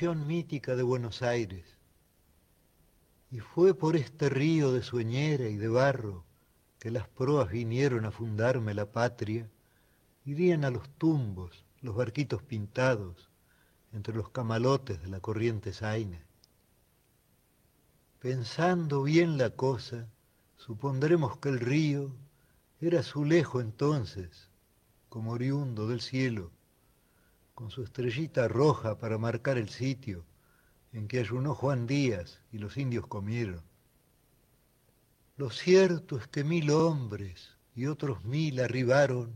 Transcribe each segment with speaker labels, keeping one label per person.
Speaker 1: mítica de Buenos Aires. Y fue por este río de sueñera y de barro que las proas vinieron a fundarme la patria, irían a los tumbos, los barquitos pintados, entre los camalotes de la corriente zaina. Pensando bien la cosa, supondremos que el río era azulejo entonces, como oriundo del cielo, con su estrellita roja para marcar el sitio en que ayunó Juan Díaz y los indios comieron. Lo cierto es que mil hombres y otros mil arribaron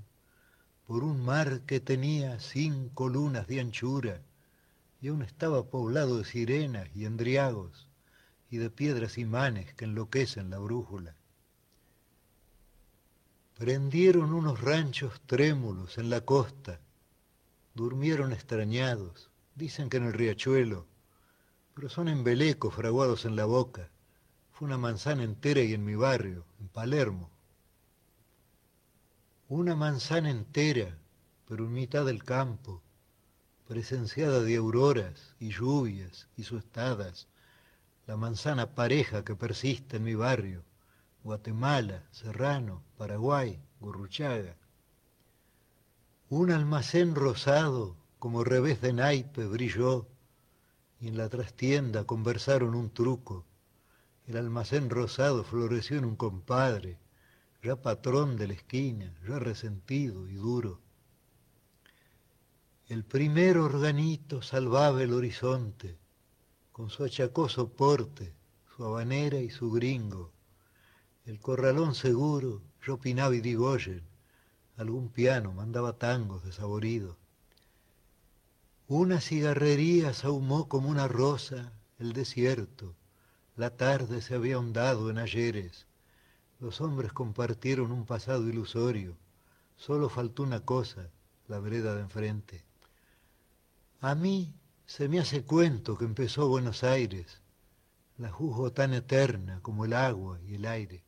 Speaker 1: por un mar que tenía cinco lunas de anchura y aún estaba poblado de sirenas y endriagos y de piedras imanes que enloquecen la brújula. Prendieron unos ranchos trémulos en la costa, durmieron extrañados, dicen que en el riachuelo, pero son embelecos fraguados en la boca. Fue una manzana entera y en mi barrio, en Palermo. Una manzana entera, pero en mitad del campo, presenciada de auroras y lluvias y suestadas, la manzana pareja que persiste en mi barrio, Guatemala, Serrano, Paraguay, Gurruchaga. Un almacén rosado, como revés de naipe, brilló, y en la trastienda conversaron un truco. El almacén rosado floreció en un compadre, ya patrón de la esquina, ya resentido y duro. El primer organito salvaba el horizonte, con su achacoso porte, su habanera y su gringo el corralón seguro, yo opinaba y digoyen, algún piano mandaba tangos desaboridos. Una cigarrería sahumó como una rosa el desierto, la tarde se había ahondado en ayeres, los hombres compartieron un pasado ilusorio, solo faltó una cosa, la vereda de enfrente. A mí se me hace cuento que empezó Buenos Aires, la juzgo tan eterna como el agua y el aire.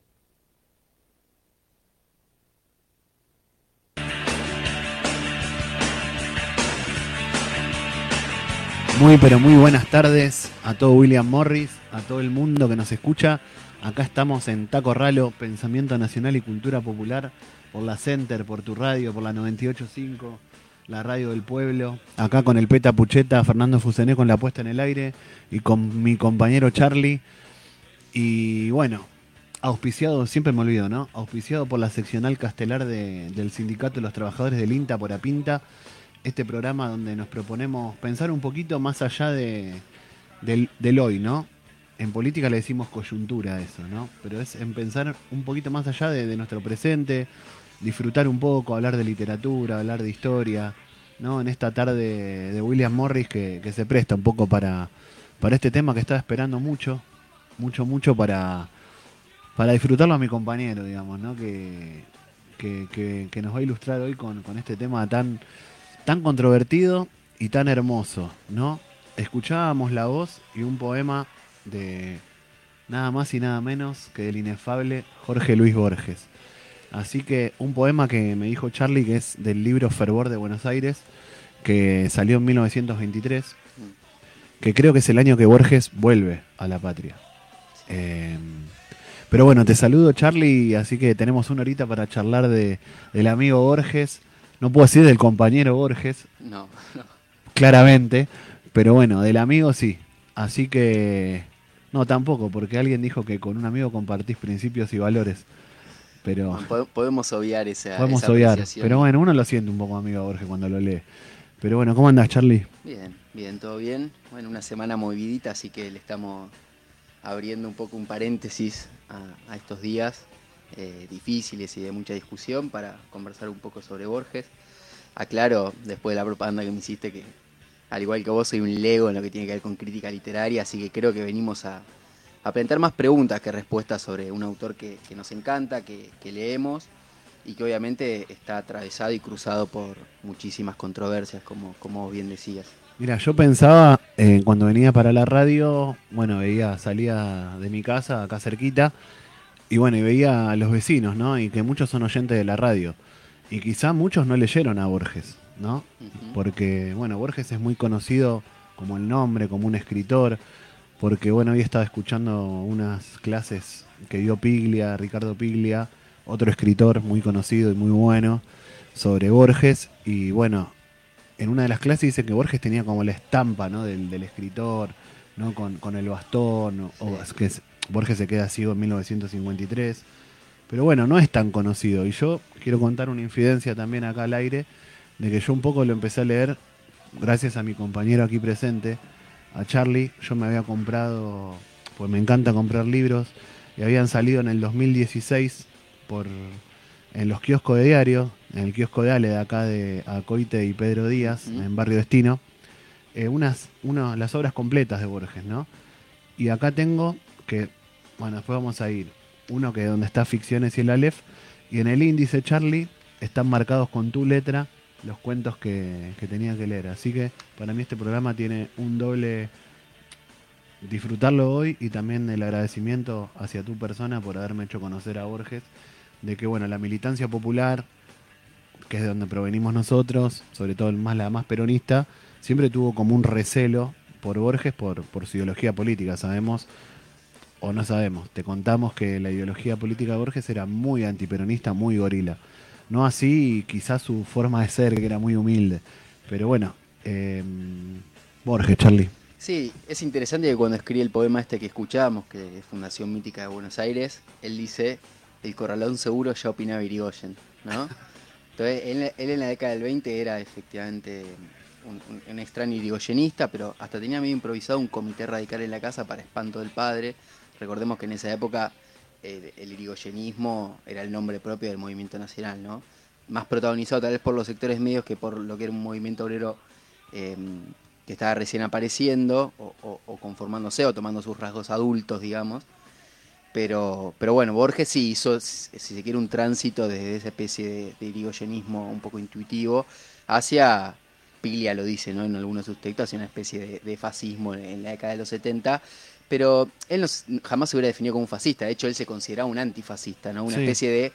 Speaker 2: Muy pero muy buenas tardes a todo William Morris, a todo el mundo que nos escucha. Acá estamos en Taco Ralo, Pensamiento Nacional y Cultura Popular, por la Center, por tu radio, por la 985, la radio del pueblo. Acá con el Peta Pucheta, Fernando Fusené con la puesta en el aire y con mi compañero Charlie. Y bueno, auspiciado, siempre me olvido, ¿no? Auspiciado por la seccional castelar del Sindicato de los Trabajadores del INTA por Apinta este programa donde nos proponemos pensar un poquito más allá de, del, hoy, ¿no? En política le decimos coyuntura eso, ¿no? Pero es en pensar un poquito más allá de, nuestro presente, disfrutar un poco, hablar de literatura, hablar de historia, ¿no? En esta tarde de William Morris que, se presta un poco para, para este tema que estaba esperando mucho, mucho, mucho para, para disfrutarlo a mi compañero, digamos, ¿no? Que, que, nos va a ilustrar hoy con, con este tema tan tan controvertido y tan hermoso, ¿no? Escuchábamos la voz y un poema de nada más y nada menos que del inefable Jorge Luis Borges. Así que un poema que me dijo Charlie que es del libro Fervor de Buenos Aires, que salió en 1923, que creo que es el año que Borges vuelve a la patria. Em, pero bueno, te saludo Charlie, así que tenemos una horita para charlar de, del amigo Borges, no puedo decir del compañero Borges.
Speaker 3: No, no.
Speaker 2: Claramente. Pero bueno, del amigo sí. Así que. No, tampoco, porque alguien dijo que con un amigo compartís principios y valores. Pero.
Speaker 3: podemos obviar esa.
Speaker 2: Podemos obviar. Pero bueno, uno lo siente un poco amigo Borges cuando lo lee. Pero bueno, ¿cómo andás, Charlie?
Speaker 3: Bien, bien, todo bien. Bueno, una semana movidita, así que le estamos abriendo un poco un paréntesis a estos días. Eh, difíciles y de mucha discusión para conversar un poco sobre Borges. Aclaro, después de la propaganda que me hiciste, que al igual que vos soy un lego en lo que tiene que ver con crítica literaria, así que creo que venimos a, a plantear más preguntas que respuestas sobre un autor que, nos encanta, que, leemos y que obviamente está atravesado y cruzado por muchísimas controversias, como, como bien decías.
Speaker 2: Mira, yo pensaba eh, cuando venía para la radio, bueno, veía, salía de mi casa, acá cerquita, y bueno, y veía a los vecinos, ¿no? Y que muchos son oyentes de la radio. Y quizá muchos no leyeron a Borges, ¿no? Porque, bueno, Borges es muy conocido como el nombre, como un escritor, porque bueno, hoy estaba escuchando unas clases que dio Piglia, Ricardo Piglia, otro escritor muy conocido y muy bueno, sobre Borges, y bueno, en una de las clases dice que Borges tenía como la estampa ¿no? del, escritor, ¿no? Con, el bastón, o, que Borges se queda ciego en 1953. Pero bueno, no es tan conocido. Y yo quiero contar una infidencia también acá al aire, de que yo un poco lo empecé a leer gracias a mi compañero aquí presente, a Charlie. Yo me había comprado, pues me encanta comprar libros, y habían salido en el 2016 por, en los kioscos de diario, en el kiosco de Ale de acá de Acoite y Pedro Díaz, en Barrio Destino, eh, unas, las obras completas de Borges, ¿no? Y acá tengo que, bueno, después vamos a ir uno que donde está Ficciones y el Aleph, y en el índice Charlie están marcados con tu letra los cuentos que, tenía que leer. Así que para mí este programa tiene un doble disfrutarlo hoy y también el agradecimiento hacia tu persona por haberme hecho conocer a Borges, de que bueno, la militancia popular, que es de donde provenimos nosotros, sobre todo más, la más peronista, siempre tuvo como un recelo por Borges por su ideología política. Sabemos o no sabemos, te contamos que la ideología política de Borges era muy antiperonista, muy gorila. No así quizás su forma de ser, que era muy humilde. Pero bueno, eh, Borges, Charlie.
Speaker 3: Sí, es interesante que cuando escribe el poema este que escuchábamos, que es Fundación Mítica de Buenos Aires, él dice, el corralón seguro ya opinaba Irigoyen, ¿no? Entonces, él, en la década del 20 era efectivamente un, extraño irigoyenista, pero hasta tenía medio improvisado un comité radical en la casa para espanto del padre, Recordemos que en esa época eh, el irigoyenismo era el nombre propio del movimiento nacional, ¿no? Más protagonizado tal vez por los sectores medios que por lo que era un movimiento obrero em, que estaba recién apareciendo o, conformándose o tomando sus rasgos adultos, digamos. Pero, pero bueno, Borges sí hizo, si se quiere, un tránsito desde esa especie de, irigoyenismo un poco intuitivo hacia, Piglia lo dice ¿no? en algunos de sus textos, hacia una especie de, fascismo en, en la década de los 70 pero él jamás se hubiera definido como un fascista, de hecho él se consideraba un antifascista, ¿no? una especie de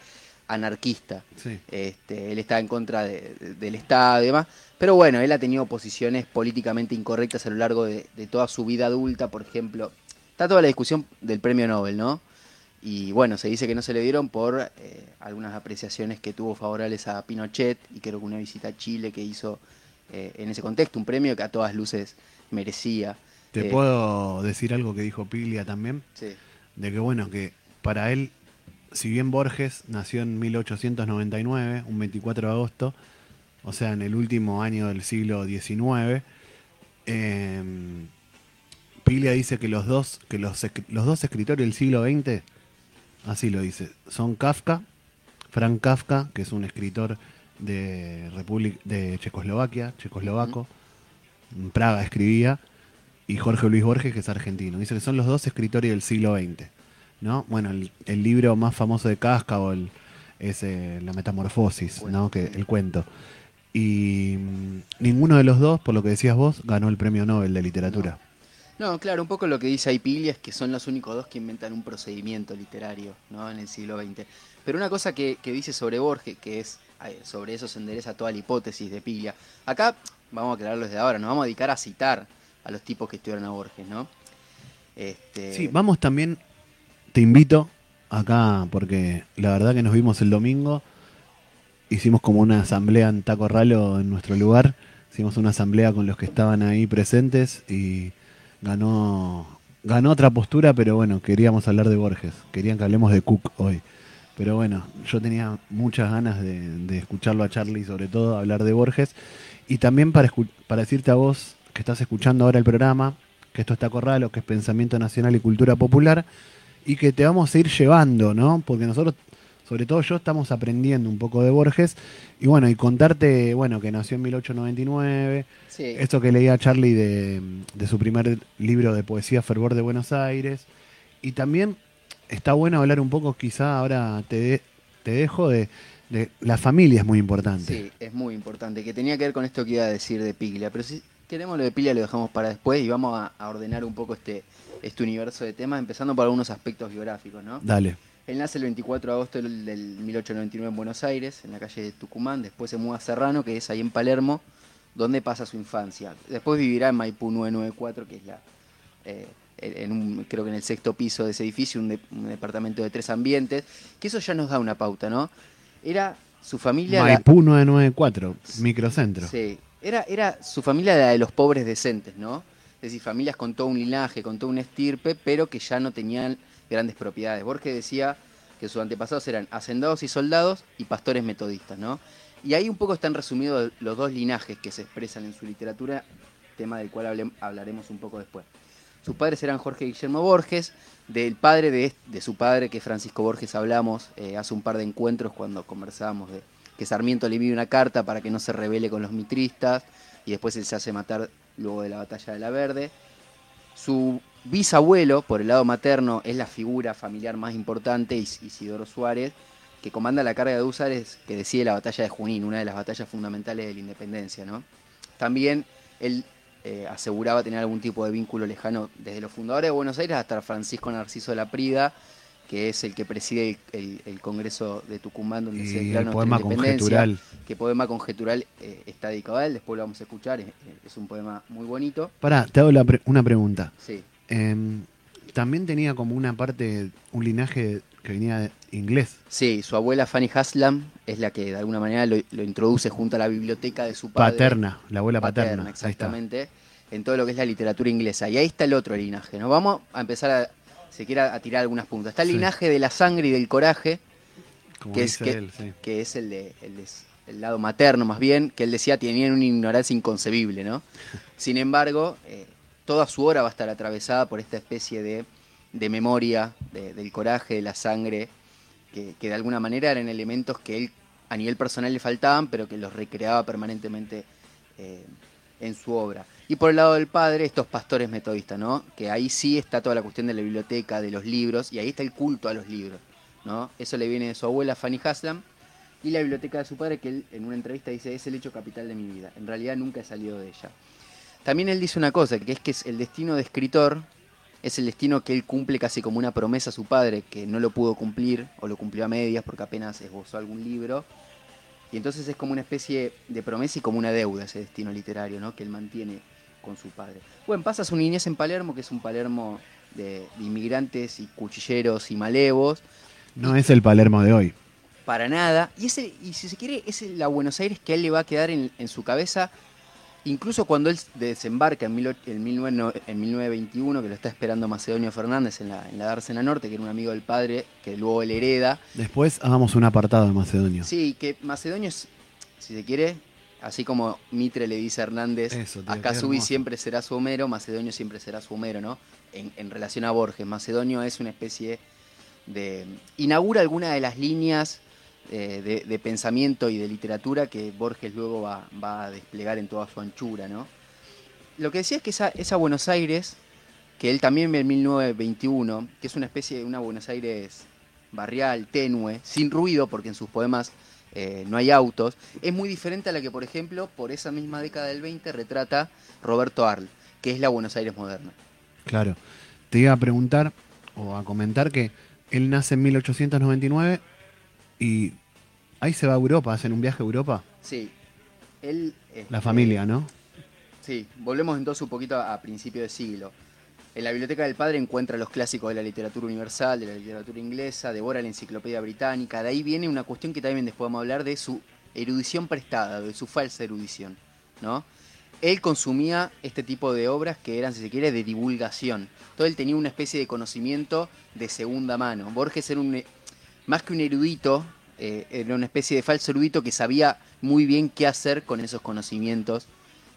Speaker 3: anarquista. Este, él estaba en contra del Estado y demás, pero bueno, él ha tenido posiciones políticamente incorrectas a lo largo de, toda su vida adulta, por ejemplo. Está toda la discusión del premio Nobel, ¿no? Y bueno, se dice que no se le dieron por eh, algunas apreciaciones que tuvo favorables a Pinochet y creo que una visita a Chile que hizo eh, en ese contexto, un premio que a todas luces merecía.
Speaker 2: ¿Te puedo decir algo que dijo Piglia también? Sí. De que bueno, que para él, si bien Borges nació en 1899, un 24 de agosto, o sea, en el último año del siglo XIX, em, Piglia dice que los dos, que los, los dos escritores del siglo XX, así lo dice, son Kafka, Frank Kafka, que es un escritor de, de Checoslovaquia, checoslovaco, en Praga escribía, y Jorge Luis Borges, que es argentino. Dice que son los dos escritores del siglo XX. ¿no? Bueno, el, libro más famoso de Casca o el, es eh, La Metamorfosis, ¿no? que, el cuento. Y mm, ninguno de los dos, por lo que decías vos, ganó el premio Nobel de literatura.
Speaker 3: No. claro, un poco lo que dice Aipilia es que son los únicos dos que inventan un procedimiento literario ¿no? en el siglo XX. Pero una cosa que, dice sobre Borges, que es sobre eso se endereza toda la hipótesis de Piglia. Acá, vamos a aclararlo desde ahora, nos vamos a dedicar a citar a los tipos que estudiaron a Borges, ¿no?
Speaker 2: Este... Sí, vamos también, te invito acá, porque la verdad que nos vimos el domingo, hicimos como una asamblea en Taco Ralo en nuestro lugar, hicimos una asamblea con los que estaban ahí presentes y ganó, ganó otra postura, pero bueno, queríamos hablar de Borges, querían que hablemos de Cook hoy. Pero bueno, yo tenía muchas ganas de, escucharlo a Charlie, sobre todo hablar de Borges. Y también para, para decirte a vos, que estás escuchando ahora el programa, que esto está Corralo, que es Pensamiento Nacional y Cultura Popular, y que te vamos a ir llevando, ¿no? Porque nosotros, sobre todo yo, estamos aprendiendo un poco de Borges, y bueno, y contarte, bueno, que nació en 1899, esto que leía Charlie de, su primer libro de poesía Fervor de Buenos Aires, y también está bueno hablar un poco, quizá ahora te, te dejo de, de la familia es muy importante.
Speaker 3: Sí, es muy importante, que tenía que ver con esto que iba a decir de Piglia, pero sí, queremos lo de Piglia lo dejamos para después y vamos a, ordenar un poco este, este universo de temas, empezando por algunos aspectos biográficos, ¿no?
Speaker 2: Dale.
Speaker 3: Él nace el 24 de agosto del, 1899 en Buenos Aires, en la calle de Tucumán, después se muda a Serrano, que es ahí en Palermo, dónde pasa su infancia. Después vivirá en Maipú 994, que es la, eh, en un, creo que en el sexto piso de ese edificio, un, departamento de tres ambientes, que eso ya nos da una pauta, ¿no? Era su familia...
Speaker 2: Maipú 994, microcentro.
Speaker 3: Sí, era, era su familia la de los pobres decentes, ¿no? Es decir, familias con todo un linaje, con todo un estirpe, pero que ya no tenían grandes propiedades. Borges decía que sus antepasados eran hacendados y soldados y pastores metodistas, ¿no? Y ahí un poco están resumidos los dos linajes que se expresan en su literatura, tema del cual hablaremos un poco después. Sus padres eran Jorge Guillermo Borges, del padre de, su padre, que Francisco Borges, hablamos eh, hace un par de encuentros cuando conversábamos de que Sarmiento le envía una carta para que no se rebele con los mitristas y después él se hace matar luego de la batalla de la Verde. Su bisabuelo, por el lado materno, es la figura familiar más importante, Isidoro Suárez, que comanda la carga de húsares que decide la batalla de Junín, una de las batallas fundamentales de la independencia. ¿no? También él eh, aseguraba tener algún tipo de vínculo lejano desde los fundadores de Buenos Aires hasta Francisco Narciso de la Prida, que es el que preside el, Congreso de Tucumán, donde se declara
Speaker 2: el poema conjetural.
Speaker 3: Que poema conjetural eh, está dedicado a él, después lo vamos a escuchar, es, un poema muy bonito.
Speaker 2: Pará, te hago una pregunta. Sí. Em, también tenía como una parte, un linaje que venía de inglés.
Speaker 3: Sí, su abuela Fanny Haslam es la que de alguna manera lo, introduce junto a la biblioteca de su padre.
Speaker 2: Paterna, la abuela paterna.
Speaker 3: exactamente. En todo lo que es la literatura inglesa. Y ahí está el otro linaje, ¿no? Vamos a empezar a, se quiera a tirar algunas puntas. Está el linaje de la sangre y del coraje, que, es, que, es el de, el lado materno más bien, que él decía tenían una ignorancia inconcebible, ¿no? Sin embargo, eh, toda su obra va a estar atravesada por esta especie de, memoria, del coraje, de la sangre, que, de alguna manera eran elementos que él a nivel personal le faltaban, pero que los recreaba permanentemente eh, en su obra. Y por el lado del padre, estos pastores metodistas, ¿no? Que ahí sí está toda la cuestión de la biblioteca, de los libros, y ahí está el culto a los libros, ¿no? Eso le viene de su abuela Fanny Haslam, y la biblioteca de su padre, que él en una entrevista dice, es el hecho capital de mi vida. En realidad nunca he salido de ella. También él dice una cosa, que es que el destino de escritor es el destino que él cumple casi como una promesa a su padre, que no lo pudo cumplir, o lo cumplió a medias porque apenas esbozó algún libro. Y entonces es como una especie de promesa y como una deuda ese destino literario, ¿no? Que él mantiene con su padre. Bueno, pasa su niñez en Palermo, que es un Palermo de, inmigrantes y cuchilleros y malevos.
Speaker 2: No es el Palermo de hoy.
Speaker 3: Para nada. Y, ese, y si se quiere, es la Buenos Aires que a él le va a quedar en, en su cabeza Incluso cuando él desembarca en, 1921, que lo está esperando Macedonio Fernández en la, en la Dársena Norte, que era un amigo del padre, que luego él hereda.
Speaker 2: Después hagamos un apartado de Macedonio.
Speaker 3: Sí, que Macedonio es, si se quiere, así como Mitre le dice a Hernández, Subi siempre será su Homero, Macedonio siempre será su Homero, ¿no? En, en relación a Borges, Macedonio es una especie de... inaugura alguna de las líneas eh, de, pensamiento y de literatura que Borges luego va, a desplegar en toda su anchura. ¿no? Lo que decía es que esa, Buenos Aires, que él también ve en 1921, que es una especie de una Buenos Aires barrial, tenue, sin ruido, porque en sus poemas eh, no hay autos, es muy diferente a la que, por ejemplo, por esa misma década del 20 retrata Roberto Arl, que es la Buenos Aires moderna.
Speaker 2: Claro. Te iba a preguntar o a comentar que él nace en 1899 y ahí se va a Europa, hacen un viaje a Europa.
Speaker 3: Sí. Él,
Speaker 2: la familia, ¿no?
Speaker 3: Sí, volvemos entonces un poquito a, principio de siglo. En la biblioteca del padre encuentra los clásicos de la literatura universal, de la literatura inglesa, devora la enciclopedia británica. De ahí viene una cuestión que también después vamos a hablar de su erudición prestada, de su falsa erudición. ¿no? Él consumía este tipo de obras que eran, si se quiere, de divulgación. Entonces él tenía una especie de conocimiento de segunda mano. Borges era un, más que un erudito, eh, era una especie de falso erudito que sabía muy bien qué hacer con esos conocimientos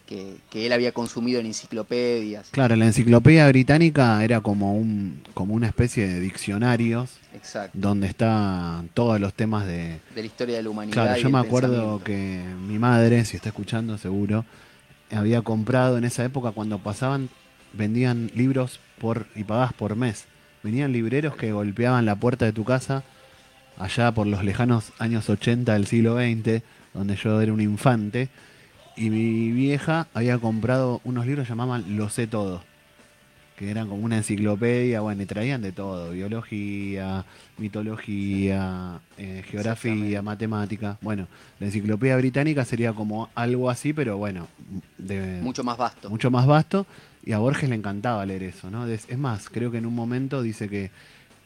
Speaker 3: que, él había consumido en enciclopedias.
Speaker 2: Claro, la enciclopedia británica era como, un, como una especie de diccionarios donde están todos los temas de...
Speaker 3: De la historia de la humanidad.
Speaker 2: Claro, yo me acuerdo que mi madre, si está escuchando seguro, había comprado en esa época cuando pasaban, vendían libros por y pagabas por mes. Venían libreros que golpeaban la puerta de tu casa allá por los lejanos años 80 del siglo XX, donde yo era un infante, y mi vieja había comprado unos libros que llamaban Lo sé todo. que eran como una enciclopedia, bueno, y traían de todo, biología, mitología, eh, geografía, matemática. Bueno, la enciclopedia británica sería como algo así, pero bueno, de,
Speaker 3: Mucho más vasto.
Speaker 2: mucho más vasto, y a Borges le encantaba leer eso, ¿no? Es, es más, creo que en un momento dice que,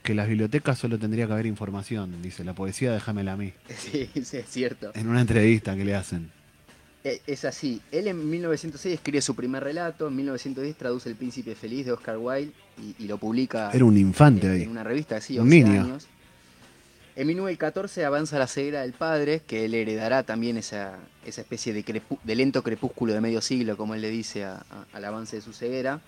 Speaker 2: que las bibliotecas solo tendría que haber información, dice, la poesía déjamela a mí,
Speaker 3: Sí, sí, es cierto.
Speaker 2: en una entrevista que le hacen.
Speaker 3: Eh, Es así. Él en 1906 escribe su primer relato, en 1910 traduce El Príncipe Feliz de Oscar Wilde y, y lo publica
Speaker 2: Era un infante
Speaker 3: en,
Speaker 2: ahí.
Speaker 3: en una revista, sí,
Speaker 2: Un
Speaker 3: 11
Speaker 2: niño.
Speaker 3: años. En 1914 avanza la ceguera del padre, que él heredará también esa, esa especie de, crepu- de lento crepúsculo de medio siglo, como él le dice a- a- al avance de su ceguera.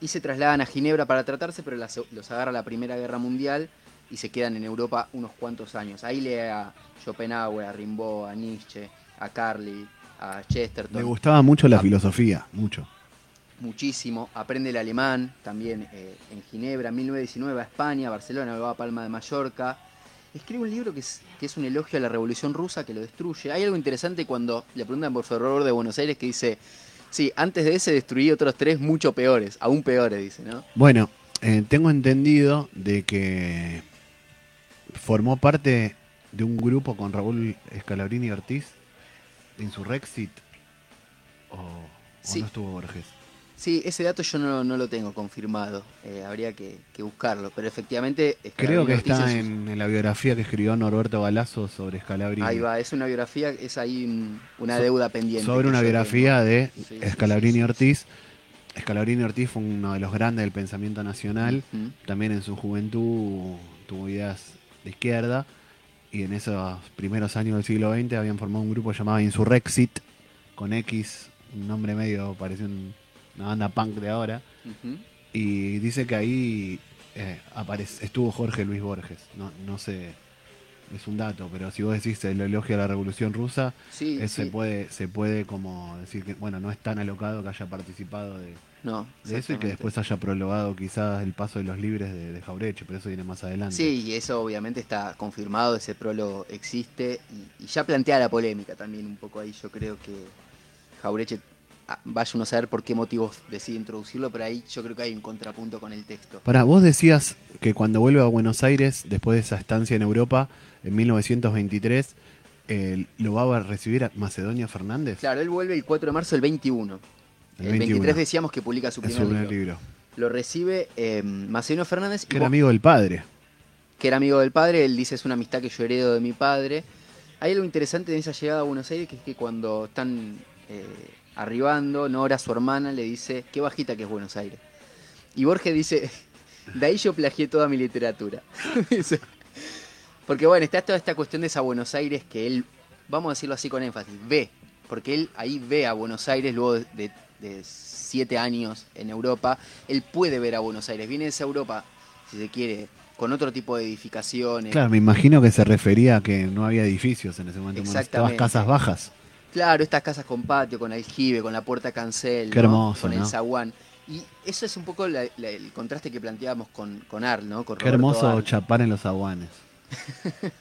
Speaker 3: Y se trasladan a Ginebra para tratarse, pero las- los agarra la Primera Guerra Mundial y se quedan en Europa unos cuantos años. Ahí lee a Schopenhauer, a Rimbaud, a Nietzsche, a Carly, a Chesterton
Speaker 2: Le gustaba mucho la
Speaker 3: Ah.
Speaker 2: filosofía, mucho.
Speaker 3: muchísimo, aprende el alemán también eh, en Ginebra, en 1919 va a España, a Barcelona, va a Palma de Mallorca. Escribe un libro que es, que es un elogio a la Revolución Rusa que lo destruye. Hay algo interesante cuando le preguntan por Ferror de Buenos Aires que dice, sí, antes de ese destruí otros tres mucho peores, aún peores, dice, ¿no?
Speaker 2: Bueno, eh, tengo entendido de que formó parte de un grupo con Raúl Escalabrini Ortiz, Insurrexit, o, o
Speaker 3: Sí.
Speaker 2: no estuvo Borges.
Speaker 3: Sí, ese dato yo no, no lo tengo confirmado, eh, habría que, que buscarlo, pero efectivamente...
Speaker 2: Creo que está
Speaker 3: sus-
Speaker 2: en, en la biografía que escribió Norberto Galazo sobre Scalabrini.
Speaker 3: Ahí va, es una biografía, es ahí un- una
Speaker 2: So-
Speaker 3: deuda pendiente.
Speaker 2: Sobre una biografía
Speaker 3: tengo.
Speaker 2: de
Speaker 3: Sí,
Speaker 2: Scalabrini
Speaker 3: sí, sí.
Speaker 2: Ortiz. Scalabrini Ortiz fue uno de los grandes del pensamiento nacional. También en su juventud tuvo ideas de izquierda. Y en esos primeros años del siglo XX habían formado un grupo llamado Insurrexit, con X, un nombre medio, parece un- una banda punk de ahora. Y dice que ahí eh, aparece, estuvo Jorge Luis Borges. No, no sé, es un dato, pero si vos decís el elogio a la Revolución Rusa,
Speaker 3: Sí,
Speaker 2: eh, se puede se puede como decir que bueno no es tan alocado que haya participado de,
Speaker 3: No,
Speaker 2: de eso y que después haya prologado quizás el paso de los libres de, de Jaureche pero eso viene más adelante
Speaker 3: Sí, y eso obviamente está confirmado, ese prólogo existe y, y ya plantea la polémica también un poco ahí. Yo creo que Jaureche, ah, vaya uno a saber por qué motivos decide introducirlo, pero ahí yo creo que hay un contrapunto con el texto.
Speaker 2: para vos decías que cuando vuelve a Buenos Aires después de esa estancia en Europa en 1923 eh, lo va a recibir a Macedonio Fernández
Speaker 3: Claro, él vuelve el 4 de marzo del 21.
Speaker 2: El
Speaker 3: El,
Speaker 2: 21.
Speaker 3: 23 decíamos que publica su primer,
Speaker 2: su primer
Speaker 3: libro.
Speaker 2: libro
Speaker 3: Lo recibe eh, Macedonio Fernández, y
Speaker 2: que era amigo del padre
Speaker 3: que era amigo del padre, él dice es una amistad que yo heredo de mi padre. Hay algo interesante en esa llegada a Buenos Aires, que es que cuando están eh, arribando, Nora, su hermana, le dice, qué bajita que es Buenos Aires. Y Borges dice, de ahí yo plagié toda mi literatura. Porque bueno, está toda esta cuestión de esa Buenos Aires que él, vamos a decirlo así con énfasis, ve, porque él ahí ve a Buenos Aires luego de, de- de siete años en Europa, él puede ver a Buenos Aires, viene de esa Europa, si se quiere, con otro tipo de edificaciones.
Speaker 2: claro me imagino que se refería a que no había edificios en ese momento
Speaker 3: Exactamente.
Speaker 2: casas bajas
Speaker 3: Claro, estas casas con patio, con aljibe, con la puerta cancel,
Speaker 2: Qué
Speaker 3: ¿no?
Speaker 2: hermoso,
Speaker 3: con
Speaker 2: ¿no?
Speaker 3: el zaguán. Y eso es un poco la- la- el contraste que planteábamos con, con Arl, ¿no? Con
Speaker 2: Qué hermoso chapar en los aguanes.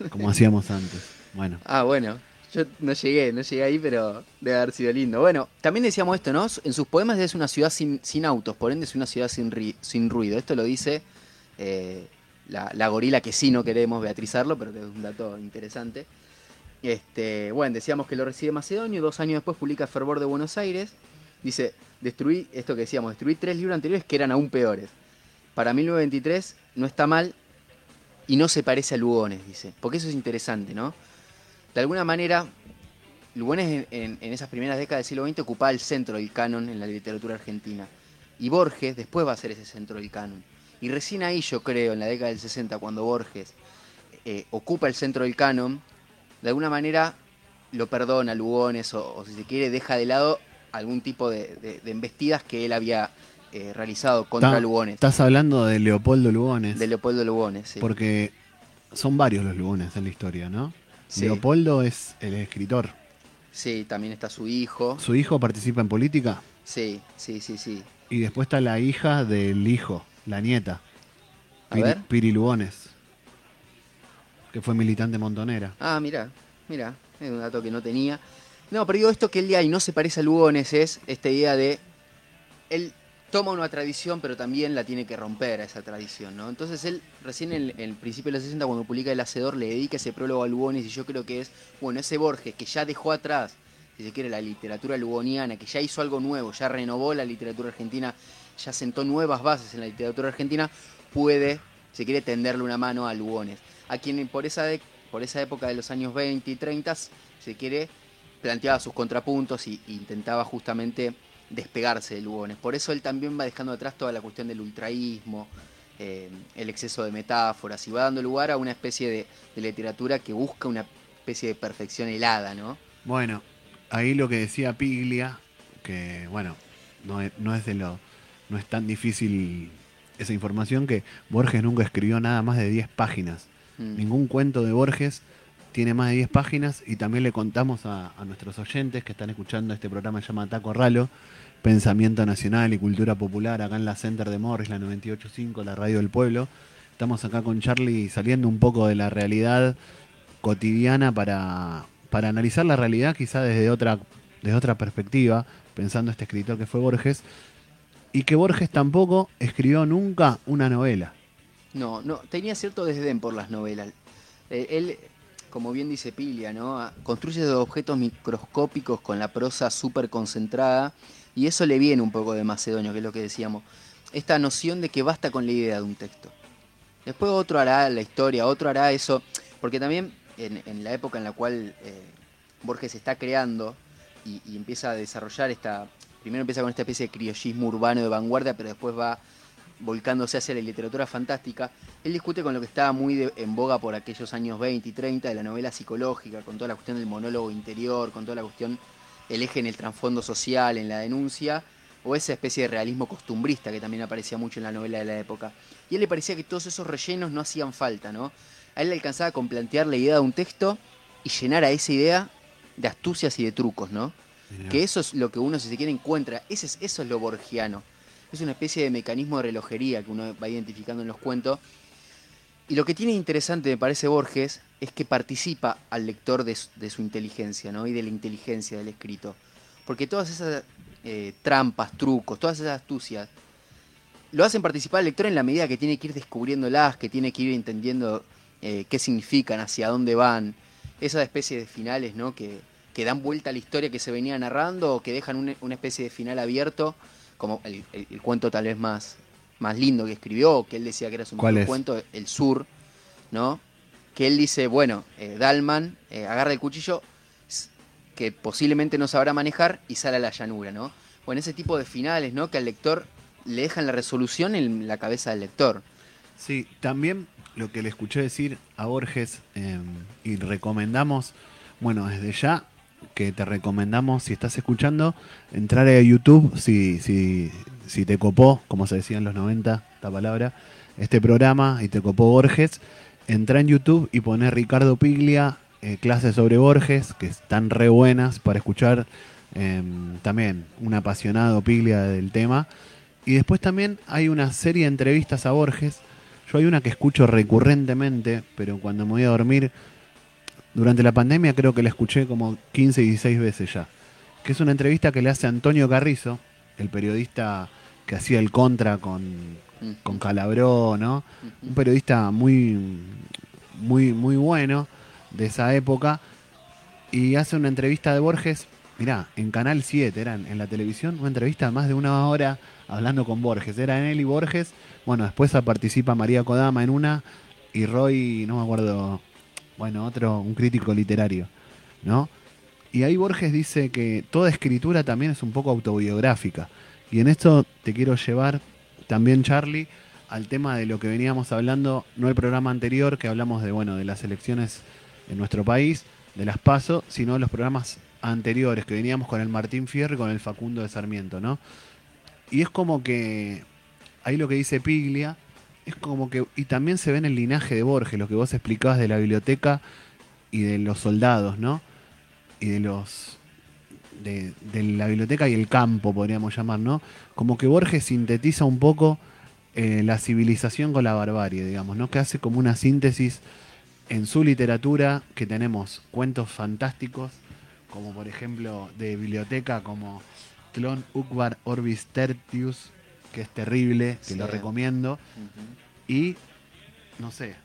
Speaker 2: Como hacíamos antes. Bueno,
Speaker 3: Ah, bueno. Yo no llegué, no llegué ahí, pero debe haber sido lindo. Bueno, también decíamos esto, ¿no? En sus poemas es una ciudad sin, autos, por ende es una ciudad sin ruido. Esto lo dice eh, la, la gorila que sí no queremos beatrizarlo, pero que es un dato interesante. Este, bueno, decíamos que lo recibe Macedonio, dos años después publica Fervor de Buenos Aires. Dice, destruí, esto que decíamos, destruí tres libros anteriores que eran aún peores. Para 1923 no está mal y no se parece a Lugones, dice. Porque eso es interesante, ¿no? De alguna manera, Lugones en, esas primeras décadas del siglo XX ocupaba el centro del canon en la literatura argentina. Y Borges después va a ser ese centro del canon. Y recién ahí yo creo, en la década del 60, cuando Borges eh, ocupa el centro del canon, de alguna manera lo perdona Lugones o, o si se quiere deja de lado algún tipo de, de- de embestidas que él había eh, realizado contra Lugones.
Speaker 2: estás hablando de Leopoldo Lugones.
Speaker 3: De Leopoldo Lugones, sí.
Speaker 2: Porque son varios los Lugones en la historia, ¿no?
Speaker 3: Sí.
Speaker 2: Leopoldo es el escritor.
Speaker 3: Sí, también está su hijo.
Speaker 2: Su hijo participa en política
Speaker 3: Sí, sí, sí, sí.
Speaker 2: y después está la hija del hijo, la nieta,
Speaker 3: A
Speaker 2: Piri,
Speaker 3: ver.
Speaker 2: Piri Lugones, que fue militante montonera.
Speaker 3: Ah, mira, mira, es un dato que no tenía. No, pero digo esto que él de ahí no se parece a Lugones es esta idea de él toma una tradición, pero también la tiene que romper a esa tradición, ¿no? Entonces él, recién en, el principio de los 60, cuando publica El Hacedor, le dedica ese prólogo a Lugones y yo creo que es, bueno, ese Borges que ya dejó atrás, si se quiere, la literatura lugoniana, que ya hizo algo nuevo, ya renovó la literatura argentina, ya sentó nuevas bases en la literatura argentina, puede, si quiere, tenderle una mano a Lugones. A quien por esa, por esa época de los años 20 y 30, se quiere, planteaba sus contrapuntos e intentaba justamente despegarse de Lugones. Por eso él también va dejando atrás toda la cuestión del ultraísmo, eh, el exceso de metáforas, y va dando lugar a una especie de, literatura que busca una especie de perfección helada, ¿no?
Speaker 2: Bueno, ahí lo que decía Piglia, que bueno, no es, no es de lo, no es tan difícil esa información que Borges nunca escribió nada más de 10 páginas. Mm. Ningún cuento de Borges tiene más de 10 páginas y también le contamos a, a, nuestros oyentes que están escuchando este programa llamado Taco Ralo, Pensamiento Nacional y Cultura Popular, acá en la Center de Morris, la 98.5, la radio del pueblo. Estamos acá con Charlie saliendo un poco de la realidad cotidiana para, para analizar la realidad quizá desde otra, desde otra perspectiva, pensando este escritor que fue Borges, y que Borges tampoco escribió nunca una novela.
Speaker 3: No, no, tenía cierto desdén por las novelas. Eh, él, como bien dice Pilia, ¿no? construye objetos microscópicos con la prosa súper concentrada y eso le viene un poco de Macedonio, que es lo que decíamos. Esta noción de que basta con la idea de un texto. Después otro hará la historia, otro hará eso. Porque también en, la época en la cual eh, Borges está creando y, empieza a desarrollar esta. Primero empieza con esta especie de criollismo urbano de vanguardia, pero después va volcándose hacia la literatura fantástica, él discute con lo que estaba muy en boga por aquellos años 20 y 30 de la novela psicológica, con toda la cuestión del monólogo interior, con toda la cuestión el eje en el trasfondo social, en la denuncia, o esa especie de realismo costumbrista que también aparecía mucho en la novela de la época. Y a él le parecía que todos esos rellenos no hacían falta, ¿no? A él le alcanzaba con plantear la idea de un texto y llenar a esa idea de astucias y de trucos, ¿no? Que eso es lo que uno, si se quiere, encuentra. Ese es, eso es lo borgiano. Es una especie de mecanismo de relojería que uno va identificando en los cuentos. Y lo que tiene interesante, me parece, Borges, es que participa al lector de, su inteligencia, ¿no? Y de la inteligencia del escrito. Porque todas esas eh, trampas, trucos, todas esas astucias, lo hacen participar al lector en la medida que tiene que ir descubriéndolas, que tiene que ir entendiendo eh, qué significan, hacia dónde van. Esa especie de finales, ¿no? Que, que, dan vuelta a la historia que se venía narrando o que dejan una especie de final abierto, como el, cuento tal vez más, más lindo que escribió, que él decía que era su mejor cuento, El Sur, ¿no? que él dice, bueno, eh, Dalman eh, agarra el cuchillo que posiblemente no sabrá manejar y sale a la llanura, ¿no? Bueno, ese tipo de finales, ¿no? Que al lector le dejan la resolución en la cabeza del lector.
Speaker 2: Sí, también lo que le escuché decir a Borges em, y recomendamos, bueno, desde ya que te recomendamos, si estás escuchando, entrar a YouTube, si, si, si te copó, como se decía en los 90, esta palabra, este programa y te copó Borges, entra en YouTube y poner Ricardo Piglia, eh, clases sobre Borges, que están re buenas para escuchar em, también un apasionado Piglia del tema. Y después también hay una serie de entrevistas a Borges. Yo hay una que escucho recurrentemente, pero cuando me voy a dormir, durante la pandemia creo que la escuché como 15, 16 veces ya. Que es una entrevista que le hace Antonio Carrizo, el periodista que hacía el contra con, con Calabró, ¿no? Un periodista muy, muy, muy bueno de esa época. Y hace una entrevista de Borges, mirá, en Canal 7, era en, la televisión, una entrevista de más de una hora hablando con Borges. Era en él y Borges. Bueno, después participa María Kodama en una y Roy, no me acuerdo, bueno, otro, un crítico literario, ¿no? Y ahí Borges dice que toda escritura también es un poco autobiográfica. Y en esto te quiero llevar también, Charlie, al tema de lo que veníamos hablando, no el programa anterior, que hablamos de, bueno, de las elecciones en nuestro país, de las PASO, sino los programas anteriores, que veníamos con el Martín Fierro y con el Facundo de Sarmiento, ¿no? Y es como que, ahí lo que dice Piglia, es como que, y también se ve en el linaje de Borges, lo que vos explicabas de la biblioteca y de los soldados, ¿no? Y de los de, la biblioteca y el campo, podríamos llamar, ¿no? Como que Borges sintetiza un poco eh, la civilización con la barbarie, digamos, ¿no? Que hace como una síntesis en su literatura, que tenemos cuentos fantásticos, como por ejemplo de biblioteca, como Tlon Ukbar Orbis Tertius, que es terrible, que
Speaker 3: Sí.
Speaker 2: lo recomiendo. Y, no sé.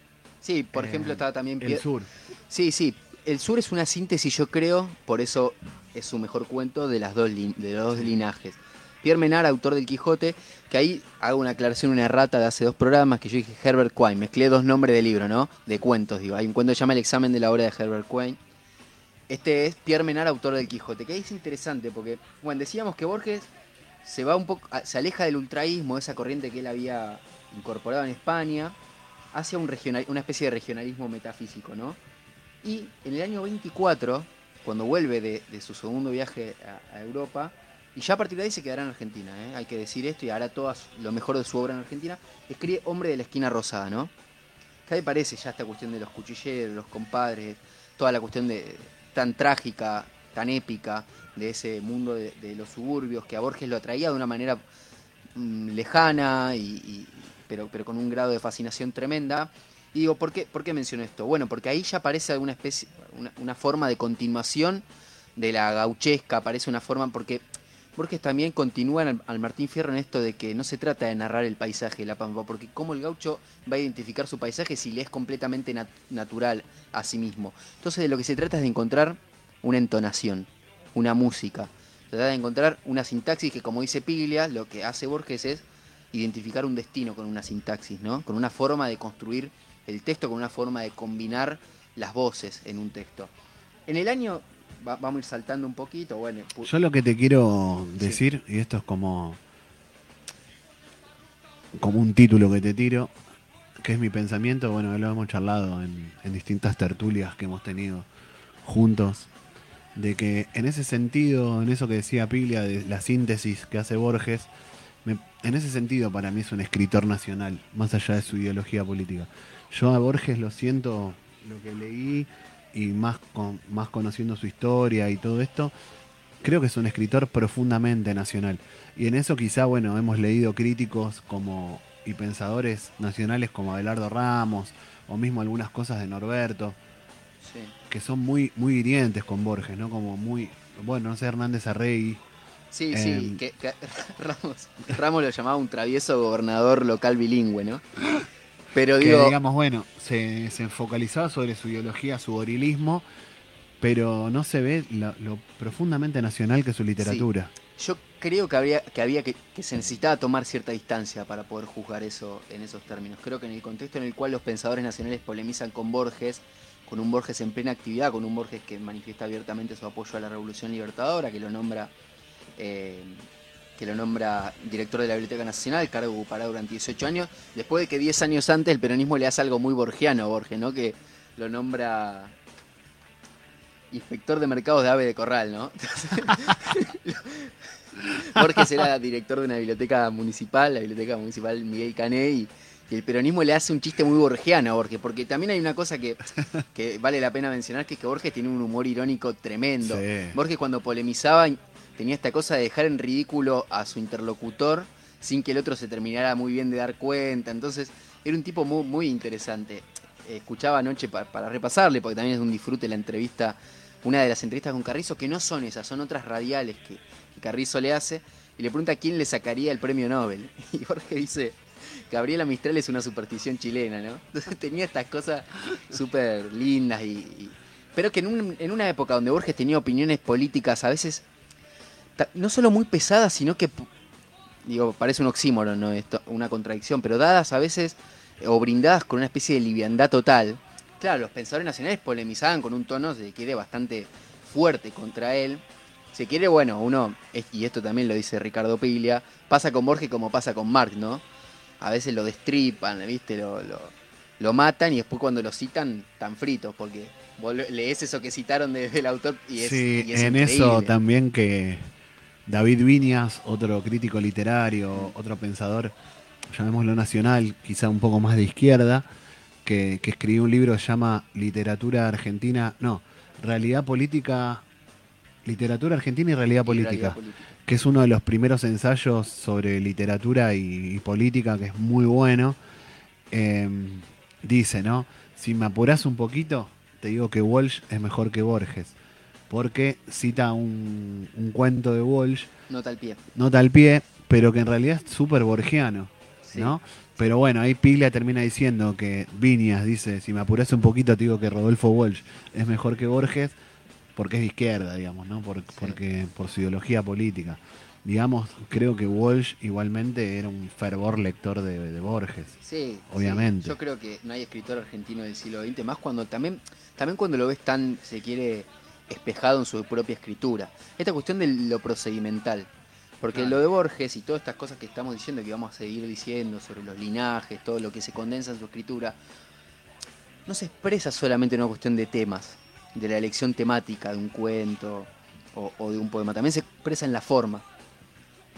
Speaker 3: Sí, por
Speaker 2: eh,
Speaker 3: ejemplo, estaba también...
Speaker 2: El sur.
Speaker 3: Sí, sí. El sur es una síntesis, yo creo, por eso es su mejor cuento de, las dos de los dos linajes. Pierre Menard, autor del Quijote, que ahí hago una aclaración, una errata de hace dos programas, que yo dije Herbert Quine, mezclé dos nombres de libro, ¿no? De cuentos, digo. Hay un cuento que se llama El examen de la obra de Herbert Quine. Este es Pierre Menard, autor del Quijote, que ahí es interesante porque, bueno, decíamos que Borges se va un poco, se aleja del ultraísmo, esa corriente que él había incorporado en España, hacia un regional, una especie de regionalismo metafísico, ¿no? Y en el año 24, cuando vuelve de, su segundo viaje a, Europa, y ya a partir de ahí se quedará en Argentina, ¿eh? hay que decir esto, y hará todo lo mejor de su obra en Argentina, escribe Hombre de la Esquina Rosada, ¿no? Ahí parece ya esta cuestión de los cuchilleros, los compadres, toda la cuestión de tan trágica, tan épica de ese mundo de, los suburbios, que a Borges lo atraía de una manera mm, lejana, y, y- pero, pero con un grado de fascinación tremenda. Y digo, ¿por qué, ¿por qué menciono esto? Bueno, porque ahí ya aparece alguna especie, una, una forma de continuación de la gauchesca, aparece una forma, porque Borges también continúa al, Martín Fierro en esto de que no se trata de narrar el paisaje de la Pampa, porque cómo el gaucho va a identificar su paisaje si le es completamente nat- natural a sí mismo. Entonces de lo que se trata es de encontrar una entonación, una música. Se trata de encontrar una sintaxis que, como dice Piglia, lo que hace Borges es identificar un destino con una sintaxis, ¿no? Con una forma de construir el texto, con una forma de combinar las voces en un texto. En el año, va- vamos a ir saltando un poquito, bueno,
Speaker 2: Yo lo que te quiero
Speaker 3: Sí.
Speaker 2: decir, y esto es como, como un título que te tiro, que es mi pensamiento, bueno, lo hemos charlado en, en distintas tertulias que hemos tenido juntos, de que en ese sentido, en eso que decía Piglia, de la síntesis que hace Borges, me- en ese sentido para mí es un escritor nacional, más allá de su ideología política. Yo a Borges lo siento, lo que leí y más, con, más conociendo su historia y todo esto, creo que es un escritor profundamente nacional. Y en eso quizá, bueno, hemos leído críticos como y pensadores nacionales como Abelardo Ramos o mismo algunas cosas de Norberto
Speaker 3: sí.
Speaker 2: que son muy muy hirientes con Borges, ¿no? Como muy, bueno, no sé, Hernández Arregui.
Speaker 3: Sí,
Speaker 2: Em,
Speaker 3: sí, que, que Ramos, Ramos lo llamaba un travieso gobernador local bilingüe, ¿no? Pero
Speaker 2: que digamos, bueno, se, se focalizaba sobre su ideología, su gorilismo, pero no se ve lo, lo profundamente nacional que es su literatura.
Speaker 3: yo creo que habría que había que, que se necesitaba tomar cierta distancia para poder juzgar eso en esos términos. Creo que en el contexto en el cual los pensadores nacionales polemizan con Borges, con un Borges en plena actividad, con un Borges que manifiesta abiertamente su apoyo a la Revolución Libertadora, que lo nombra eh, que lo nombra director de la Biblioteca Nacional, cargo que ocupará durante 18 años, después de que 10 años antes el peronismo le hace algo muy borgiano a Borges, ¿no? Que lo nombra inspector de mercados de ave de corral, ¿no? Borges era director de una biblioteca municipal, la biblioteca municipal Miguel Cané, y, y el peronismo le hace un chiste muy borgiano a Borges, porque también hay una cosa que, que vale la pena mencionar, que es que Borges tiene un humor irónico tremendo.
Speaker 2: Sí.
Speaker 3: Borges cuando polemizaba tenía esta cosa de dejar en ridículo a su interlocutor sin que el otro se terminara muy bien de dar cuenta, entonces era un tipo muy, interesante. Escuchaba anoche pa- para repasarle, porque también es un disfrute la entrevista, una de las entrevistas con Carrizo, que no son esas, son otras radiales que, Carrizo le hace, y le pregunta quién le sacaría el premio Nobel. Y Jorge dice, Gabriela Mistral es una superstición chilena, ¿no? Entonces tenía estas cosas súper lindas, y, y- pero que en, un- en una época donde Borges tenía opiniones políticas a veces no solo muy pesadas, sino que, digo, parece un oxímoron, ¿no? Esto, una contradicción, pero dadas a veces eh, o brindadas con una especie de liviandad total. Claro, los pensadores nacionales polemizaban con un tono, se quiere, bastante fuerte contra él. Se quiere, bueno, uno, y esto también lo dice Ricardo Piglia, pasa con Borges como pasa con Marx, ¿no? A veces lo destripan, ¿viste? Lo, lo, lo matan y después cuando lo citan, tan fritos, porque vos le- lees eso que citaron de- del autor y es,
Speaker 2: sí,
Speaker 3: y es
Speaker 2: en eso también que David Viñas, otro crítico literario, otro pensador, llamémoslo nacional, quizá un poco más de izquierda, que, que escribió un libro que se llama Literatura Argentina, no, Realidad Política, Literatura Argentina y Realidad
Speaker 3: Y
Speaker 2: Política,
Speaker 3: realidad política.
Speaker 2: que es uno de los primeros ensayos sobre literatura y, y política, que es muy bueno. Eh, dice, ¿no? Si me apurás un poquito, te digo que Walsh es mejor que Borges, porque cita un, un cuento de Walsh
Speaker 3: Nota al pie.
Speaker 2: nota al pie, pero que en realidad es súper borgiano,
Speaker 3: Sí.
Speaker 2: ¿no? Pero bueno, ahí Piglia termina diciendo que Viñas dice, si me apuras un poquito te digo que Rodolfo Walsh es mejor que Borges porque es de izquierda, digamos, ¿no? Por, porque, por su ideología política. Digamos, creo que Walsh igualmente era un fervor lector de, de Borges.
Speaker 3: Sí,
Speaker 2: Obviamente.
Speaker 3: sí. Yo creo que no hay escritor argentino del siglo XX, más cuando también, también cuando lo ves tan, se quiere, espejado en su propia escritura. Esta cuestión de lo procedimental. Porque
Speaker 2: Claro.
Speaker 3: lo de Borges y todas estas cosas que estamos diciendo, que vamos a seguir diciendo sobre los linajes, todo lo que se condensa en su escritura, no se expresa solamente en una cuestión de temas, de la elección temática de un cuento o, o de un poema, también se expresa en la forma.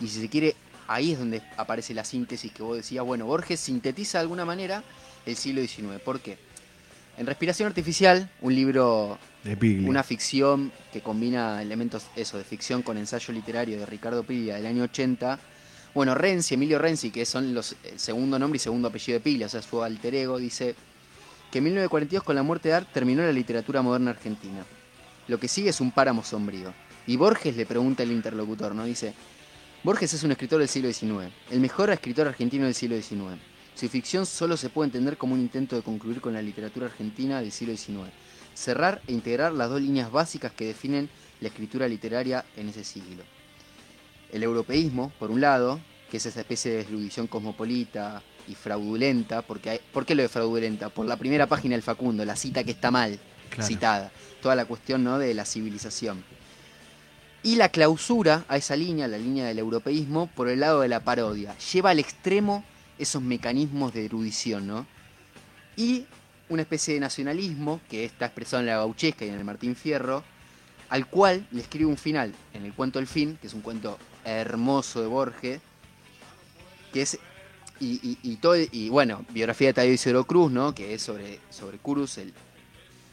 Speaker 3: Y si se quiere, ahí es donde aparece la síntesis que vos decías, bueno, Borges sintetiza de alguna manera el siglo XIX. ¿Por qué? En Respiración Artificial, un libro Una ficción que combina elementos eso de ficción con ensayo literario de Ricardo Piglia del año 80. Bueno, Renzi, Emilio Renzi, que son los el segundo nombre y segundo apellido de Piglia, o sea, su alter ego, dice que en 1942 con la muerte de Art terminó la literatura moderna argentina. Lo que sigue es un páramo sombrío. Y Borges le pregunta al interlocutor, ¿no? Dice, Borges es un escritor del siglo XIX, el mejor escritor argentino del siglo XIX. Su ficción solo se puede entender como un intento de concluir con la literatura argentina del siglo XIX cerrar e integrar las dos líneas básicas que definen la escritura literaria en ese siglo. El europeísmo, por un lado, que es esa especie de erudición cosmopolita y fraudulenta, porque hay, ¿por qué lo de fraudulenta? Por la primera página del Facundo, la cita que está mal
Speaker 2: Claro.
Speaker 3: citada, toda la cuestión ¿no? de la civilización. Y la clausura a esa línea, la línea del europeísmo, por el lado de la parodia. Lleva al extremo esos mecanismos de erudición, ¿no? Y una especie de nacionalismo que está expresado en la gauchesca y en el Martín Fierro, al cual le escribe un final en el cuento El Fin, que es un cuento hermoso de Borges, que es y, todo y bueno, biografía de Tadeo Isidoro Cruz, ¿no? que es sobre, sobre Curus, el,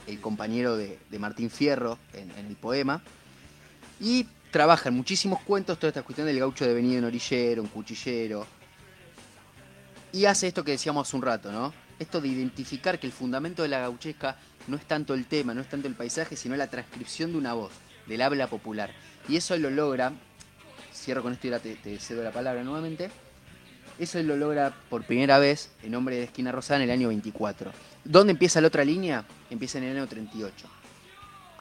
Speaker 3: el compañero de, Martín Fierro en, en el poema. Y trabaja en muchísimos cuentos toda esta cuestión del gaucho devenido en orillero, en cuchillero. Y hace esto que decíamos hace un rato, ¿no? Esto de identificar que el fundamento de la gauchesca no es tanto el tema, no es tanto el paisaje, sino la transcripción de una voz, del habla popular. Y eso lo logra, cierro con esto y te, cedo la palabra nuevamente, eso lo logra por primera vez en Hombre de Esquina Rosada en el año 24. ¿Dónde empieza la otra línea? Empieza en el año 38.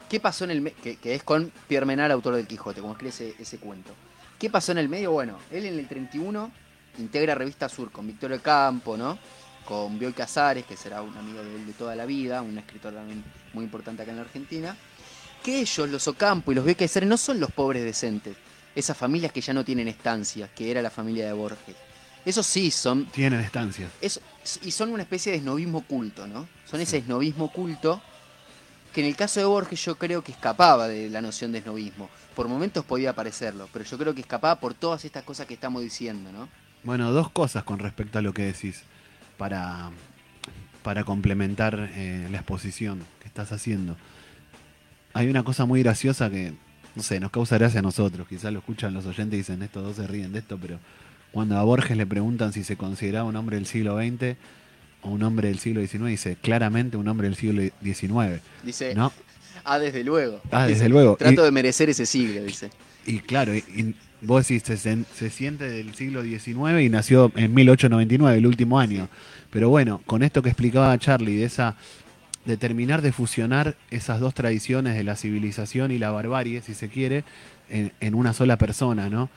Speaker 3: ¿Qué pasó en el medio? Que, que es con Pierre Menard, autor del Quijote, como escribe ese, ese cuento. ¿Qué pasó en el medio? Bueno, él en el 31 integra Revista Sur con Victorio Campo, ¿no? Con Bioy Casares, que será un amigo de él de toda la vida, un escritor también muy importante acá en la Argentina. Que ellos, los Ocampo y los Bioy Casares, no son los pobres decentes. Esas familias que ya no tienen estancias, que era la familia de Borges. Esos sí son
Speaker 2: Tienen estancias.
Speaker 3: es- y son una especie de esnovismo culto, ¿no? Son ese esnovismo culto que en el caso de Borges yo creo que escapaba de la noción de esnovismo. Por momentos podía parecerlo, pero yo creo que escapaba por todas estas cosas que estamos diciendo, ¿no?
Speaker 2: Bueno, dos cosas con respecto a lo que decís para, para complementar eh, la exposición que estás haciendo. Hay una cosa muy graciosa que, no sé, nos causa gracia a nosotros. Quizás lo escuchan los oyentes y dicen, estos dos se ríen de esto, pero cuando a Borges le preguntan si se consideraba un hombre del siglo XX o un hombre del siglo XIX, dice claramente un hombre del siglo XIX.
Speaker 3: Dice,
Speaker 2: ¿No?
Speaker 3: ah, desde luego.
Speaker 2: Ah,
Speaker 3: Dice,
Speaker 2: desde luego.
Speaker 3: Trato
Speaker 2: Y-
Speaker 3: de merecer ese siglo, dice.
Speaker 2: Y claro, y vos decís, se, siente del siglo XIX y nació en 1899, el último año. Pero bueno, con esto que explicaba Charlie, de esa de terminar de fusionar esas dos tradiciones de la civilización y la barbarie, si se quiere, en, en una sola persona, ¿no?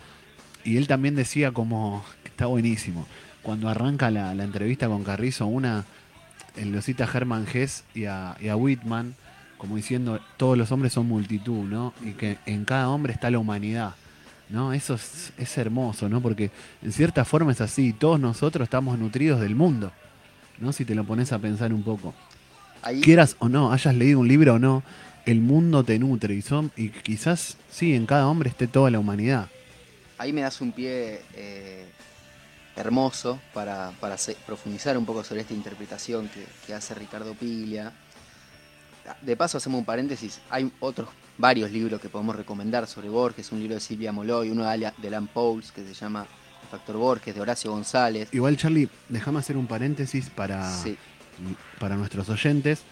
Speaker 2: Y él también decía como, que está buenísimo, cuando arranca la, la entrevista con Carrizo, una, él lo cita a Hermann Hesse y a, y a Whitman, como diciendo, todos los hombres son multitud, ¿no? Y que en cada hombre está la humanidad, ¿no? Eso es, es hermoso, ¿no? Porque en cierta forma es así, todos nosotros estamos nutridos del mundo, ¿no? Si te lo pones a pensar un poco.
Speaker 3: Ahí,
Speaker 2: Quieras o no, hayas leído un libro o no, el mundo te nutre y, son, y quizás, sí, en cada hombre esté toda la humanidad.
Speaker 3: ahí me das un pie eh, hermoso para, para profundizar un poco sobre esta interpretación que, que hace Ricardo Piglia. De paso hacemos un paréntesis, hay otros varios libros que podemos recomendar sobre Borges, un libro de Silvia Moloy, uno de Alan Pauls que se llama El Factor Borges, de Horacio González.
Speaker 2: Igual, Charlie, déjame hacer un paréntesis para,
Speaker 3: Sí,
Speaker 2: para nuestros oyentes.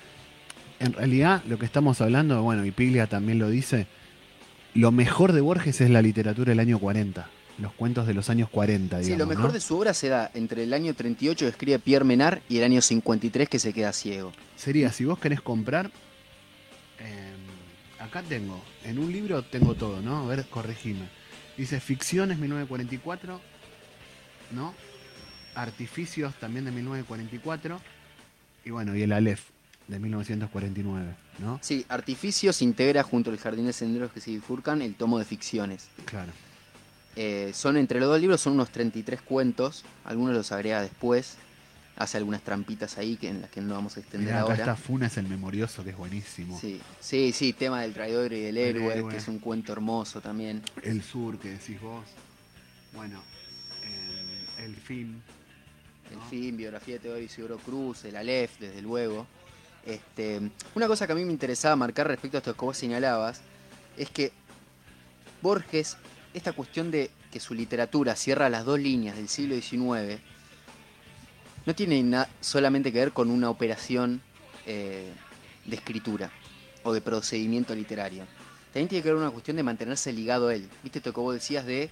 Speaker 2: En realidad, lo que estamos hablando, bueno, y Piglia también lo dice, lo mejor de Borges es la literatura del año 40. los cuentos de los años 40, digamos.
Speaker 3: Sí, lo mejor
Speaker 2: ¿no?
Speaker 3: de su obra se da entre el año 38 que escribe Pierre Menard y el año 53 que se queda ciego.
Speaker 2: Sería, si vos querés comprar, eh, acá tengo, en un libro tengo todo, ¿no? A ver, corregime. Dice Ficciones 1944, ¿no? Artificios también de 1944, y bueno, y el Aleph de 1949, ¿no?
Speaker 3: Sí, Artificios integra junto al Jardín de Senderos que se bifurcan el tomo de ficciones.
Speaker 2: Claro.
Speaker 3: Eh, son entre los dos libros, son unos 33 cuentos, algunos los agrega después, hace algunas trampitas ahí que en las que no vamos a extender
Speaker 2: Mirá, acá
Speaker 3: ahora.
Speaker 2: está Funes el memorioso, que es buenísimo.
Speaker 3: Sí, sí, sí, tema del traidor y del
Speaker 2: El
Speaker 3: héroe,
Speaker 2: héroe.
Speaker 3: que es un cuento hermoso también.
Speaker 2: El sur, que decís vos. Bueno, eh, el fin.
Speaker 3: El fin, biografía de Teodoro Isidoro Cruz, el Aleph, desde luego. Este, una cosa que a mí me interesaba marcar respecto a esto que vos señalabas, es que Borges, esta cuestión de que su literatura cierra las dos líneas del siglo XIX, no tiene solamente que ver con una operación eh, de escritura o de procedimiento literario. También tiene que ver una cuestión de mantenerse ligado a él. ¿Viste que vos decías de...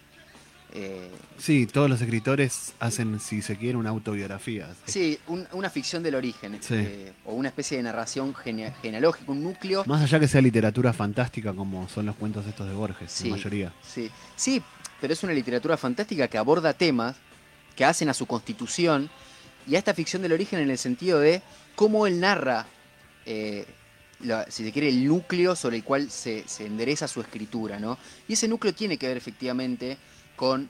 Speaker 3: eh,
Speaker 2: Sí, todos los escritores hacen, si se quiere, una autobiografía.
Speaker 3: Sí, un- una ficción del origen,
Speaker 2: Sí.
Speaker 3: eh, o una especie de narración gene- genealógica, un núcleo.
Speaker 2: Más allá que sea literatura fantástica como son los cuentos estos de Borges,
Speaker 3: Sí.
Speaker 2: la mayoría.
Speaker 3: Sí, sí, pero es una literatura fantástica que aborda temas que hacen a su constitución y a esta ficción del origen en el sentido de cómo él narra, eh, si se quiere, el núcleo sobre el cual se, endereza su escritura, ¿no? Y ese núcleo tiene que ver efectivamente con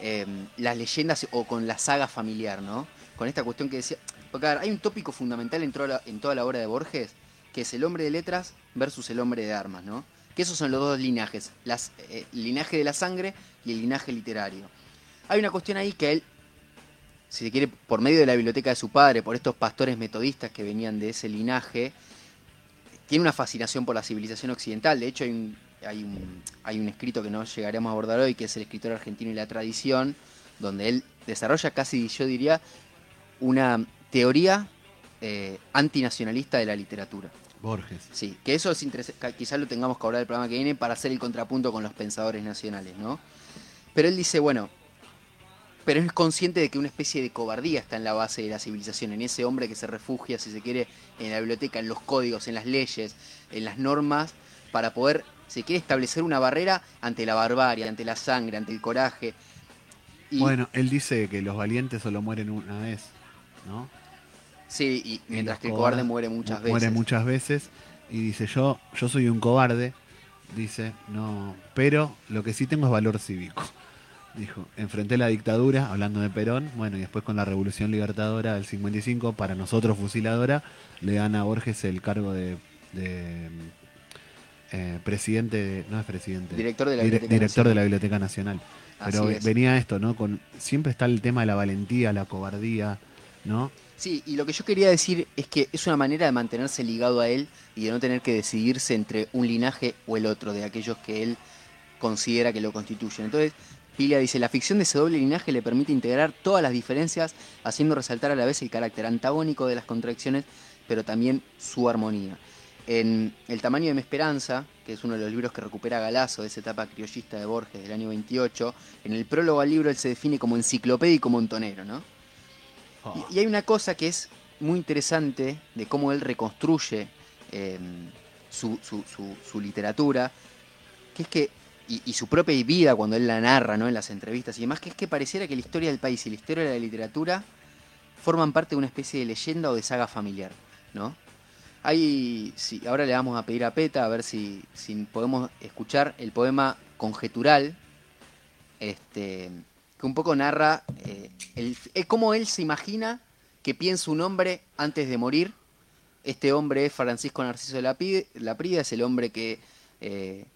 Speaker 3: eh, las leyendas o con la saga familiar, ¿no? Con esta cuestión que decía... Porque hay un tópico fundamental en toda, la, en toda la obra de Borges, que es el hombre de letras versus el hombre de armas, ¿no? Que esos son los dos linajes, las, eh, el linaje de la sangre y el linaje literario. Hay una cuestión ahí que él, si se quiere, por medio de la biblioteca de su padre, por estos pastores metodistas que venían de ese linaje, tiene una fascinación por la civilización occidental. De hecho, hay un, hay un, hay un escrito que no llegaremos a abordar hoy, que es el escritor argentino y la tradición, donde él desarrolla casi, yo diría, una teoría eh, antinacionalista de la literatura.
Speaker 2: Borges.
Speaker 3: Sí, que eso es interesante, quizás lo tengamos que hablar el programa que viene para hacer el contrapunto con los pensadores nacionales, ¿no? Pero él dice, bueno, pero es consciente de que una especie de cobardía está en la base de la civilización, en ese hombre que se refugia, si se quiere, en la biblioteca, en los códigos, en las leyes, en las normas, para poder, si quiere, establecer una barrera ante la barbarie, ante la sangre, ante el coraje. Y,
Speaker 2: Bueno, él dice que los valientes solo mueren una vez, ¿no?
Speaker 3: sí, y mientras que el cobarde muere muchas
Speaker 2: mu-
Speaker 3: veces.
Speaker 2: Muere muchas veces. Y dice, yo, yo soy un cobarde, dice, no, pero lo que sí tengo es valor cívico. Dijo, enfrenté la dictadura, hablando de Perón, bueno, y después con la Revolución Libertadora del 55, para nosotros fusiladora, le dan a Borges el cargo de, de, eh, presidente, de- no es presidente,
Speaker 3: Director de la
Speaker 2: dire-
Speaker 3: Biblioteca
Speaker 2: director de
Speaker 3: Nacional.
Speaker 2: la Biblioteca Nacional. Pero
Speaker 3: es.
Speaker 2: venía esto, ¿no? Con, siempre está el tema de la valentía, la cobardía, ¿no?
Speaker 3: Sí, y lo que yo quería decir es que es una manera de mantenerse ligado a él y de no tener que decidirse entre un linaje o el otro, de aquellos que él considera que lo constituyen. Entonces, Pilia dice, la ficción de ese doble linaje le permite integrar todas las diferencias, haciendo resaltar a la vez el carácter antagónico de las contradicciones, pero también su armonía. En El tamaño de mi esperanza, que es uno de los libros que recupera Galazo de esa etapa criollista de Borges del año 28, en el prólogo al libro él se define como enciclopédico montonero, ¿no? Y, y hay una cosa que es muy interesante de cómo él reconstruye eh, su, su- su- su literatura, que es que, y, y su propia vida cuando él la narra ¿no? en las entrevistas y demás, que es que pareciera que la historia del país y la historia de la literatura forman parte de una especie de leyenda o de saga familiar, ¿no? Hay, sí, ahora le vamos a pedir a Peta a ver si, si podemos escuchar el poema Conjetural, este, que un poco narra eh, el, cómo él se imagina que piensa un hombre antes de morir. Este hombre es Francisco Narciso de Laprida, es el hombre que eh,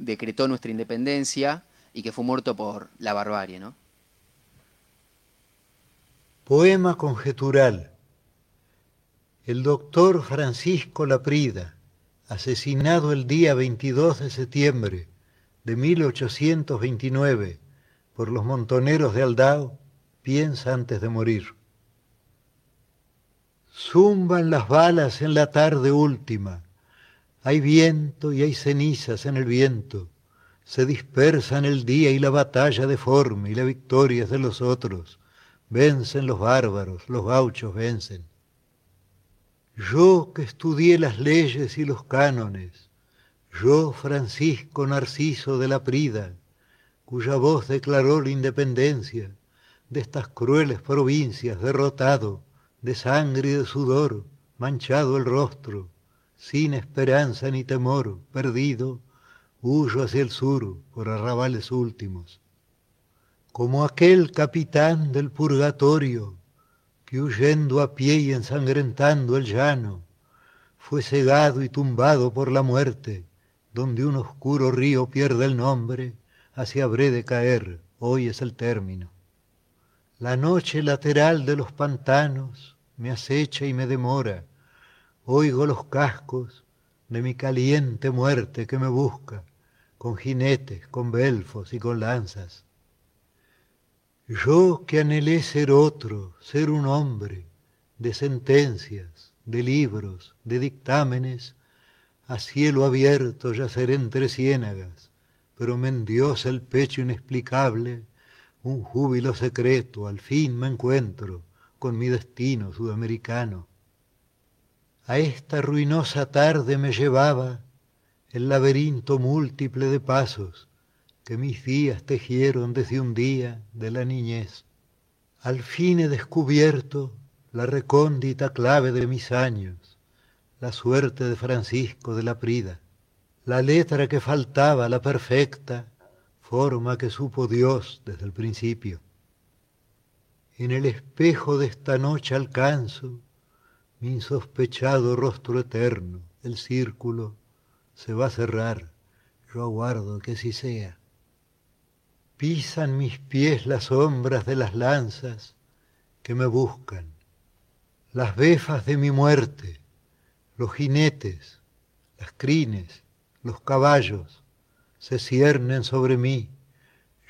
Speaker 3: decretó nuestra independencia y que fue muerto por la barbarie, ¿no?
Speaker 1: Poema conjetural. El doctor Francisco Laprida, asesinado el día 22 de septiembre de 1829 por los montoneros de Aldao, piensa antes de morir. Zumban las balas en la tarde última. Hay viento y hay cenizas en el viento. se dispersan el día y la batalla deforme y la victoria es de los otros. Vencen los bárbaros, los gauchos vencen. Yo que estudié las leyes y los cánones, yo Francisco Narciso de la Prida, cuya voz declaró la independencia de estas crueles provincias, derrotado, de sangre y de sudor, manchado el rostro, sin esperanza ni temor, perdido, huyo hacia el sur por arrabales últimos. Como aquel capitán del purgatorio que huyendo a pie y ensangrentando el llano, fue cegado y tumbado por la muerte, donde un oscuro río pierde el nombre, hacia habré de caer, hoy es el término. La noche lateral de los pantanos me acecha y me demora, oigo los cascos de mi caliente muerte que me busca, con jinetes, con belfos y con lanzas. Yo que anhelé ser otro, ser un hombre, de sentencias, de libros, de dictámenes, a cielo abierto yaceré entre ciénagas, pero me endiosa el pecho inexplicable, un júbilo secreto, al fin me encuentro con mi destino sudamericano. A esta ruinosa tarde me llevaba el laberinto múltiple de pasos que mis días tejieron desde un día de la niñez. Al fin he descubierto la recóndita clave de mis años, la suerte de Francisco de la Prida, la letra que faltaba, la perfecta forma que supo Dios desde el principio. En el espejo de esta noche alcanzo mi insospechado rostro eterno, el círculo se va a cerrar, yo aguardo que así sea. Pisan mis pies las sombras de las lanzas que me buscan, las befas de mi muerte, los jinetes, las crines, los caballos, se ciernen sobre mí,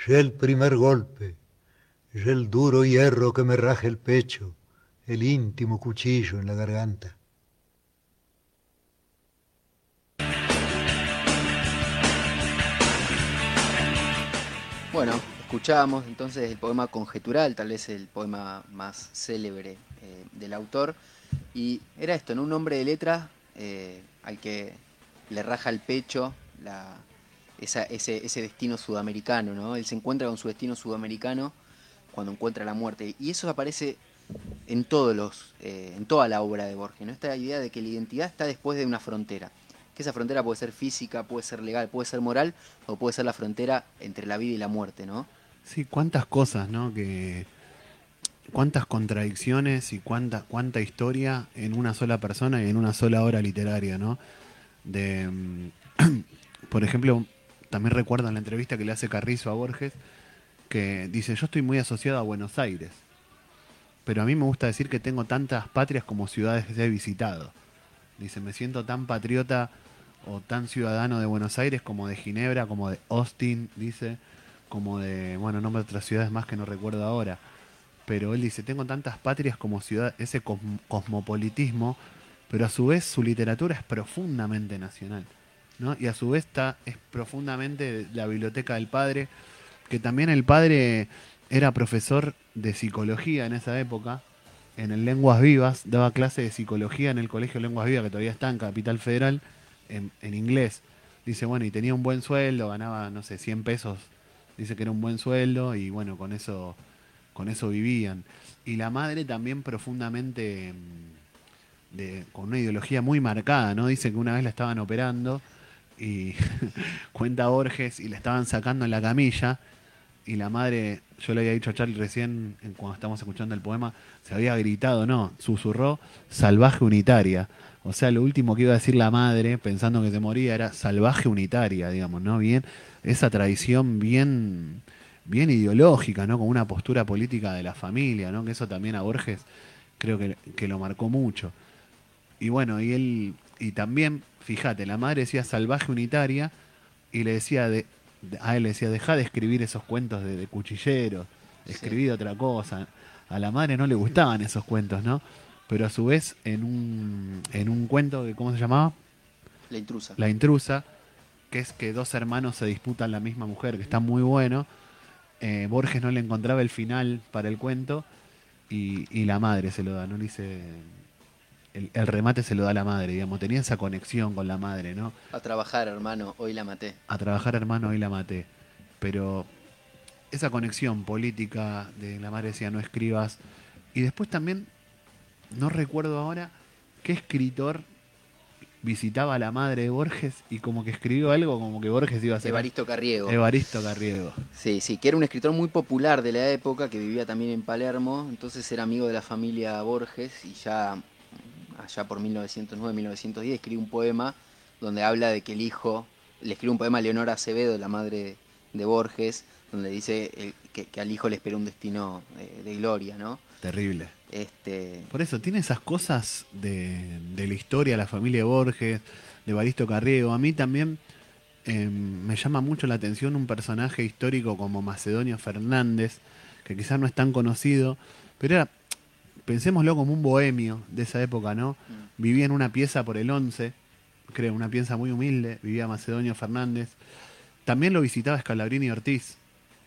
Speaker 1: ya el primer golpe, ya el duro hierro que me raje el pecho, el íntimo cuchillo en la garganta.
Speaker 3: Bueno, escuchábamos entonces el poema Conjetural, tal vez el poema más célebre eh, del autor. Y era esto, ¿no? Un hombre de letra eh, al que le raja el pecho ese, ese, destino sudamericano, ¿no? Él se encuentra con su destino sudamericano cuando encuentra la muerte. Y eso aparece en todos los, eh, en toda la obra de Borges, ¿no? Esta idea de que la identidad está después de una frontera que esa frontera puede ser física, puede ser legal, puede ser moral, o puede ser la frontera entre la vida y la muerte, ¿no?
Speaker 2: Sí, cuántas cosas, ¿no? Que cuántas contradicciones y cuánta cuánta historia en una sola persona y en una sola obra literaria, ¿no? De, mm, por ejemplo, también recuerdo en la entrevista que le hace Carrizo a Borges que dice, yo estoy muy asociado a Buenos Aires, pero a mí me gusta decir que tengo tantas patrias como ciudades que he visitado. Dice, me siento tan patriota o tan ciudadano de Buenos Aires como de Ginebra, como de Austin, dice, como de, bueno, nombres de otras ciudades más que no recuerdo ahora. Pero él dice, tengo tantas patrias como ciudad, ese cosmopolitismo, pero a su vez su literatura es profundamente nacional. ¿no? Y a su vez está, es profundamente la biblioteca del padre, que también el padre era profesor de psicología en esa época, en el Lenguas Vivas, daba clase de psicología en el Colegio Lenguas Vivas, que todavía está en Capital Federal, en, inglés. Dice, bueno, y tenía un buen sueldo, ganaba, no sé, 100 pesos. Dice que era un buen sueldo y bueno, con eso, con eso vivían. Y la madre también profundamente, mm, con una ideología muy marcada, ¿no? Dice que una vez la estaban operando y cuenta Borges y la estaban sacando en la camilla y la madre, yo le había dicho a Charlie recién, cuando estábamos escuchando el poema, se había gritado, no, susurró, salvaje unitaria. O sea, lo último que iba a decir la madre, pensando que se moría, era salvaje unitaria, digamos, ¿no? Bien, esa tradición bien, bien ideológica, ¿no? Con una postura política de la familia, ¿no? Que eso también a Borges creo que, que lo marcó mucho. Y bueno, y él, y también, fíjate, la madre decía salvaje unitaria y le decía de, a él le decía, deja de escribir esos cuentos de, cuchilleros, escribí otra cosa. A la madre no le gustaban esos cuentos, ¿no? Pero a su vez, en un, en un cuento, ¿cómo se llamaba?
Speaker 3: La intrusa.
Speaker 2: La intrusa, que es que dos hermanos se disputan la misma mujer, que está muy bueno. Eh, Borges no le encontraba el final para el cuento y, y la madre se lo da, no le dice el, el remate se lo da la madre, digamos, tenía esa conexión con la madre, ¿no?
Speaker 3: A trabajar, hermano, hoy la maté.
Speaker 2: A trabajar, hermano, hoy la maté. Pero esa conexión política de la madre decía no escribas. Y después también, no recuerdo ahora, qué escritor visitaba a la madre de Borges y como que escribió algo como que Borges iba a ser
Speaker 3: Evaristo Carriego.
Speaker 2: Evaristo Carriego.
Speaker 3: Sí, sí, que era un escritor muy popular de la época, que vivía también en Palermo, entonces era amigo de la familia Borges y ya allá por 1909-1910 escribe un poema donde habla de que el hijo, le escribe un poema a Leonora Acevedo, la madre de Borges, donde dice eh, que, que al hijo le espera un destino eh, de gloria, ¿no?
Speaker 2: Terrible.
Speaker 3: Este,
Speaker 2: Por eso, tiene esas cosas de, de la historia, la familia Borges, de Baristo Carriego. A mí también eh, me llama mucho la atención un personaje histórico como Macedonio Fernández, que quizás no es tan conocido, pero era, pensémoslo como un bohemio de esa época, ¿no?
Speaker 3: Mm.
Speaker 2: Vivía en una pieza por el 11, creo, una pieza muy humilde, vivía Macedonio Fernández. También lo visitaba Scalabrini Ortiz,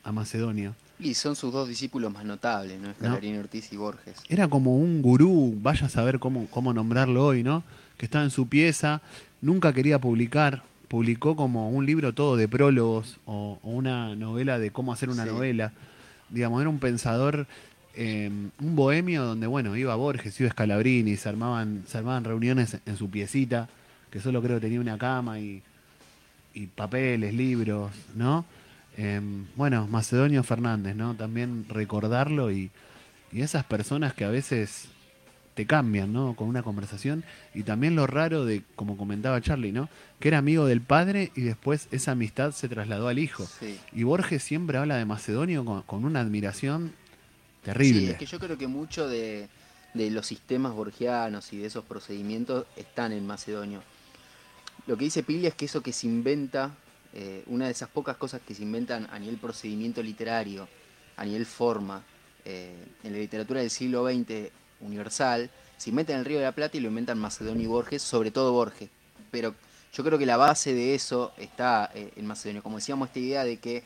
Speaker 2: a Macedonio.
Speaker 3: y son sus dos discípulos más notables, ¿no? Scalabrino Ortiz y Borges.
Speaker 2: Era como un gurú, vaya a saber cómo, cómo nombrarlo hoy, ¿no? Que estaba en su pieza, nunca quería publicar, publicó como un libro todo de prólogos o, o una novela de cómo hacer una
Speaker 3: Sí.
Speaker 2: novela. Digamos, era un pensador, eh, un bohemio donde, bueno, iba Borges, iba Scalabrini, se armaban, se armaban reuniones en su piecita, que solo creo tenía una cama y, y papeles, libros, ¿no? Eh, bueno, Macedonio Fernández, ¿no? También recordarlo y, y esas personas que a veces te cambian, ¿no? Con una conversación. Y también lo raro de, como comentaba Charlie, ¿no? Que era amigo del padre y después esa amistad se trasladó al hijo.
Speaker 3: Sí.
Speaker 2: Y Borges siempre habla de Macedonio con, con una admiración
Speaker 3: Sí, es que yo creo que mucho de, de los sistemas borgianos y de esos procedimientos están en Macedonio. Lo que dice Piglia es que eso que se inventa, eh, una de esas pocas cosas que se inventan a nivel procedimiento literario, a nivel forma, eh, en la literatura del siglo XX universal, se inventa en el Río de la Plata y lo inventan Macedonio y Borges, sobre todo Borges. Pero yo creo que la base de eso está eh, en Macedonio. Como decíamos, esta idea de que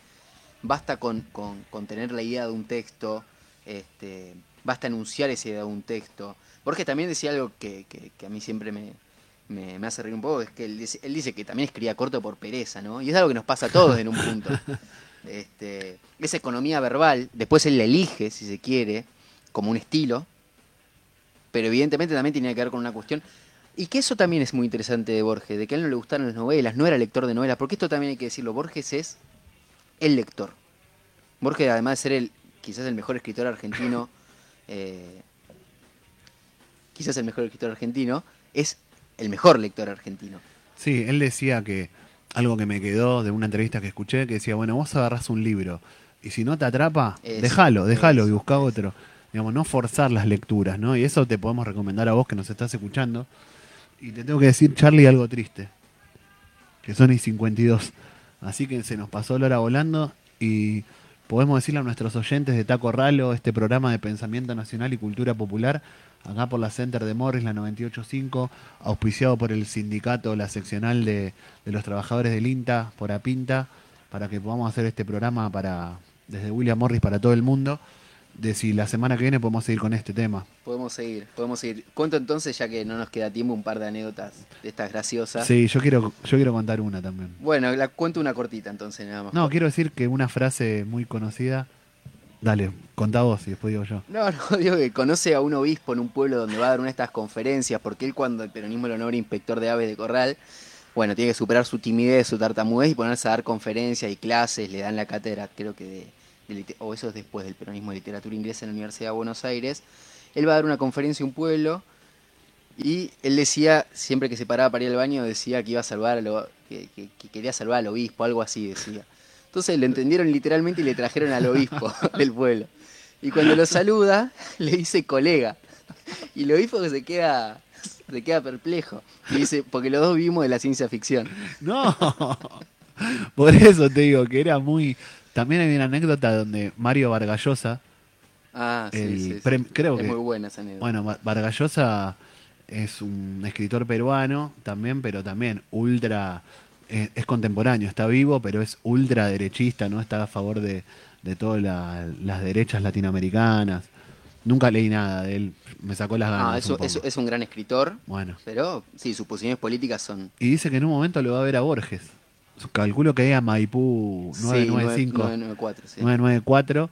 Speaker 3: basta con, con- con tener la idea de un texto, este, basta enunciar esa idea de un texto. Borges también decía algo que, que- que a mí siempre me, me- me hace reír un poco, es que él dice, él dice que también escribía corto por pereza, ¿no? Y es algo que nos pasa a todos en un punto. Este, esa economía verbal, después él la elige, si se quiere, como un estilo, pero evidentemente también tenía que ver con una cuestión. Y que eso también es muy interesante de Borges, de que a él no le gustaron las novelas, no era lector de novelas, porque esto también hay que decirlo, Borges es el lector. Borges, además de ser el, quizás el mejor escritor argentino, eh, quizás el mejor escritor argentino, es el mejor lector argentino.
Speaker 2: Sí, él decía que algo que me quedó de una entrevista que escuché, que decía, bueno, vos agarrás un libro y si no te atrapa, déjalo, déjalo y busca otro. Digamos, no forzar las lecturas, ¿no? Y eso te podemos recomendar a vos que nos estás escuchando. Y te tengo que decir, Charlie, algo triste. Que son y 52. Así que se nos pasó la hora volando y podemos decirle a nuestros oyentes de Taco Ralo, este programa de pensamiento nacional y cultura popular, acá por la Center de Morris, la 985, auspiciado por el sindicato, la seccional de, de los trabajadores del INTA, por APINTA, para que podamos hacer este programa para desde William Morris para todo el mundo, de si la semana que viene podemos seguir con este tema.
Speaker 3: Podemos seguir, podemos seguir. Cuento entonces, ya que no nos queda tiempo, un par de anécdotas de estas graciosas.
Speaker 2: Sí, yo quiero, yo quiero contar una también.
Speaker 3: Bueno, la cuento una cortita entonces, nada más.
Speaker 2: No, quiero decir que una frase muy conocida. Dale, contá vos y después digo yo.
Speaker 3: No, no, digo que conoce a un obispo en un pueblo donde va a dar una de estas conferencias, porque él cuando el peronismo lo nombra inspector de aves de corral, bueno, tiene que superar su timidez, su tartamudez y ponerse a dar conferencias y clases, le dan la cátedra, creo que de, o eso es después del peronismo de literatura inglesa en la Universidad de Buenos Aires. Él va a dar una conferencia en un pueblo y él decía, siempre que se paraba para ir al baño, decía que iba a salvar a lo, que quería salvar al obispo, algo así decía. Entonces lo entendieron literalmente y le trajeron al obispo del pueblo. Y cuando lo saluda, le dice colega. Y el obispo que se queda, se queda perplejo. Y dice, porque los dos vivimos de la ciencia ficción.
Speaker 2: No, por eso te digo que era muy. También hay una anécdota donde Mario Vargallosa,
Speaker 3: Ah, sí,
Speaker 2: El
Speaker 3: sí, sí.
Speaker 2: prem- creo
Speaker 3: es
Speaker 2: que-
Speaker 3: muy buena esa anécdota.
Speaker 2: bueno, Va- Vargallosa es un escritor peruano también, pero también ultra es, es contemporáneo, está vivo, pero es ultraderechista, ¿no? Está a favor de, de todas la- las derechas latinoamericanas. Nunca leí nada de él, me sacó las ganas.
Speaker 3: Ah, eso es un gran escritor,
Speaker 2: Bueno,
Speaker 3: pero sí, sus posiciones políticas son...
Speaker 2: y dice que en un momento lo va a ver a Borges. Calculo que es a Maipú
Speaker 3: Sí,
Speaker 2: 995.
Speaker 3: 994, sí.
Speaker 2: 994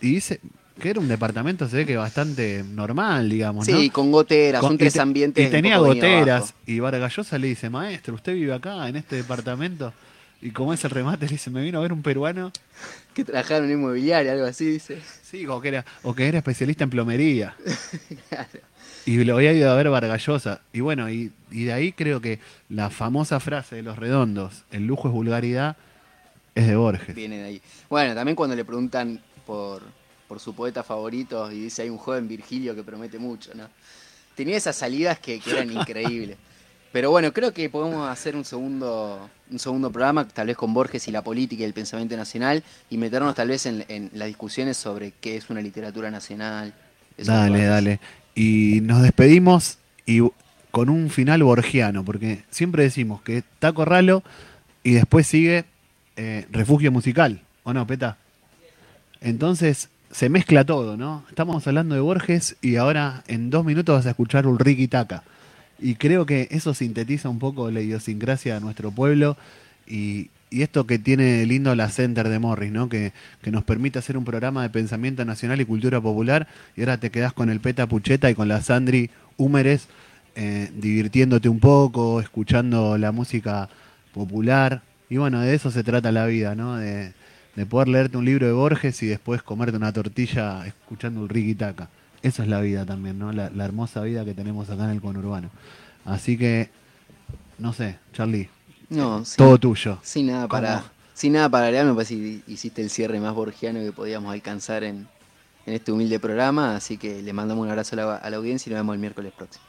Speaker 2: y dice que era un departamento se ve que bastante normal digamos
Speaker 3: Sí,
Speaker 2: ¿no?
Speaker 3: con goteras,
Speaker 2: Con-
Speaker 3: son
Speaker 2: y
Speaker 3: tres
Speaker 2: te-
Speaker 3: ambientes.
Speaker 2: y tenía goteras y Vargas Llosa le dice maestro usted vive acá en este departamento y como es el remate le dice me vino a ver un peruano
Speaker 3: Que trabajaron en inmobiliaria, algo así, dice.
Speaker 2: sí o que era o que era especialista en plomería
Speaker 3: Claro.
Speaker 2: Y lo había ido a ver Vargas Llosa y bueno y, y de ahí creo que la famosa frase de los redondos el lujo es vulgaridad es de Borges
Speaker 3: Viene de ahí. Bueno, también cuando le preguntan por, por su poeta favorito y dice hay un joven Virgilio que promete mucho, ¿no? Tenía esas salidas que, que eran increíbles. Pero bueno, creo que podemos hacer un segundo, un segundo programa, tal vez con Borges y la política y el pensamiento nacional, y meternos tal vez en, en las discusiones sobre qué es una literatura nacional.
Speaker 2: Dale, dale. Y nos despedimos y con un final borgiano, porque siempre decimos que Taco Ralo y después sigue eh, Refugio Musical, ¿o no, Peta? Entonces se mezcla todo, ¿no? Estamos hablando de Borges y ahora en dos minutos vas a escuchar Ulriki Taca. Y creo que eso sintetiza un poco la idiosincrasia de nuestro pueblo y, y esto que tiene lindo la Center de Morris, ¿no? Que, que nos permite hacer un programa de pensamiento nacional y cultura popular y ahora te quedás con el Peta Pucheta y con la Sandri Húmeres eh, divirtiéndote un poco, escuchando la música popular. Y bueno, de eso se trata la vida, ¿no? De, de poder leerte un libro de Borges y después comerte una tortilla escuchando un Ricky Taca. Esa es la vida también, ¿no? La, la hermosa vida que tenemos acá en el conurbano. Así que, no sé, Charlie,
Speaker 3: No, sí.
Speaker 2: todo tuyo.
Speaker 3: Sin nada para, sin nada para agregar, me parece que hiciste el cierre más borgiano que podíamos alcanzar en, en este humilde programa, así que le mandamos un abrazo a la, a la audiencia y nos vemos el miércoles próximo.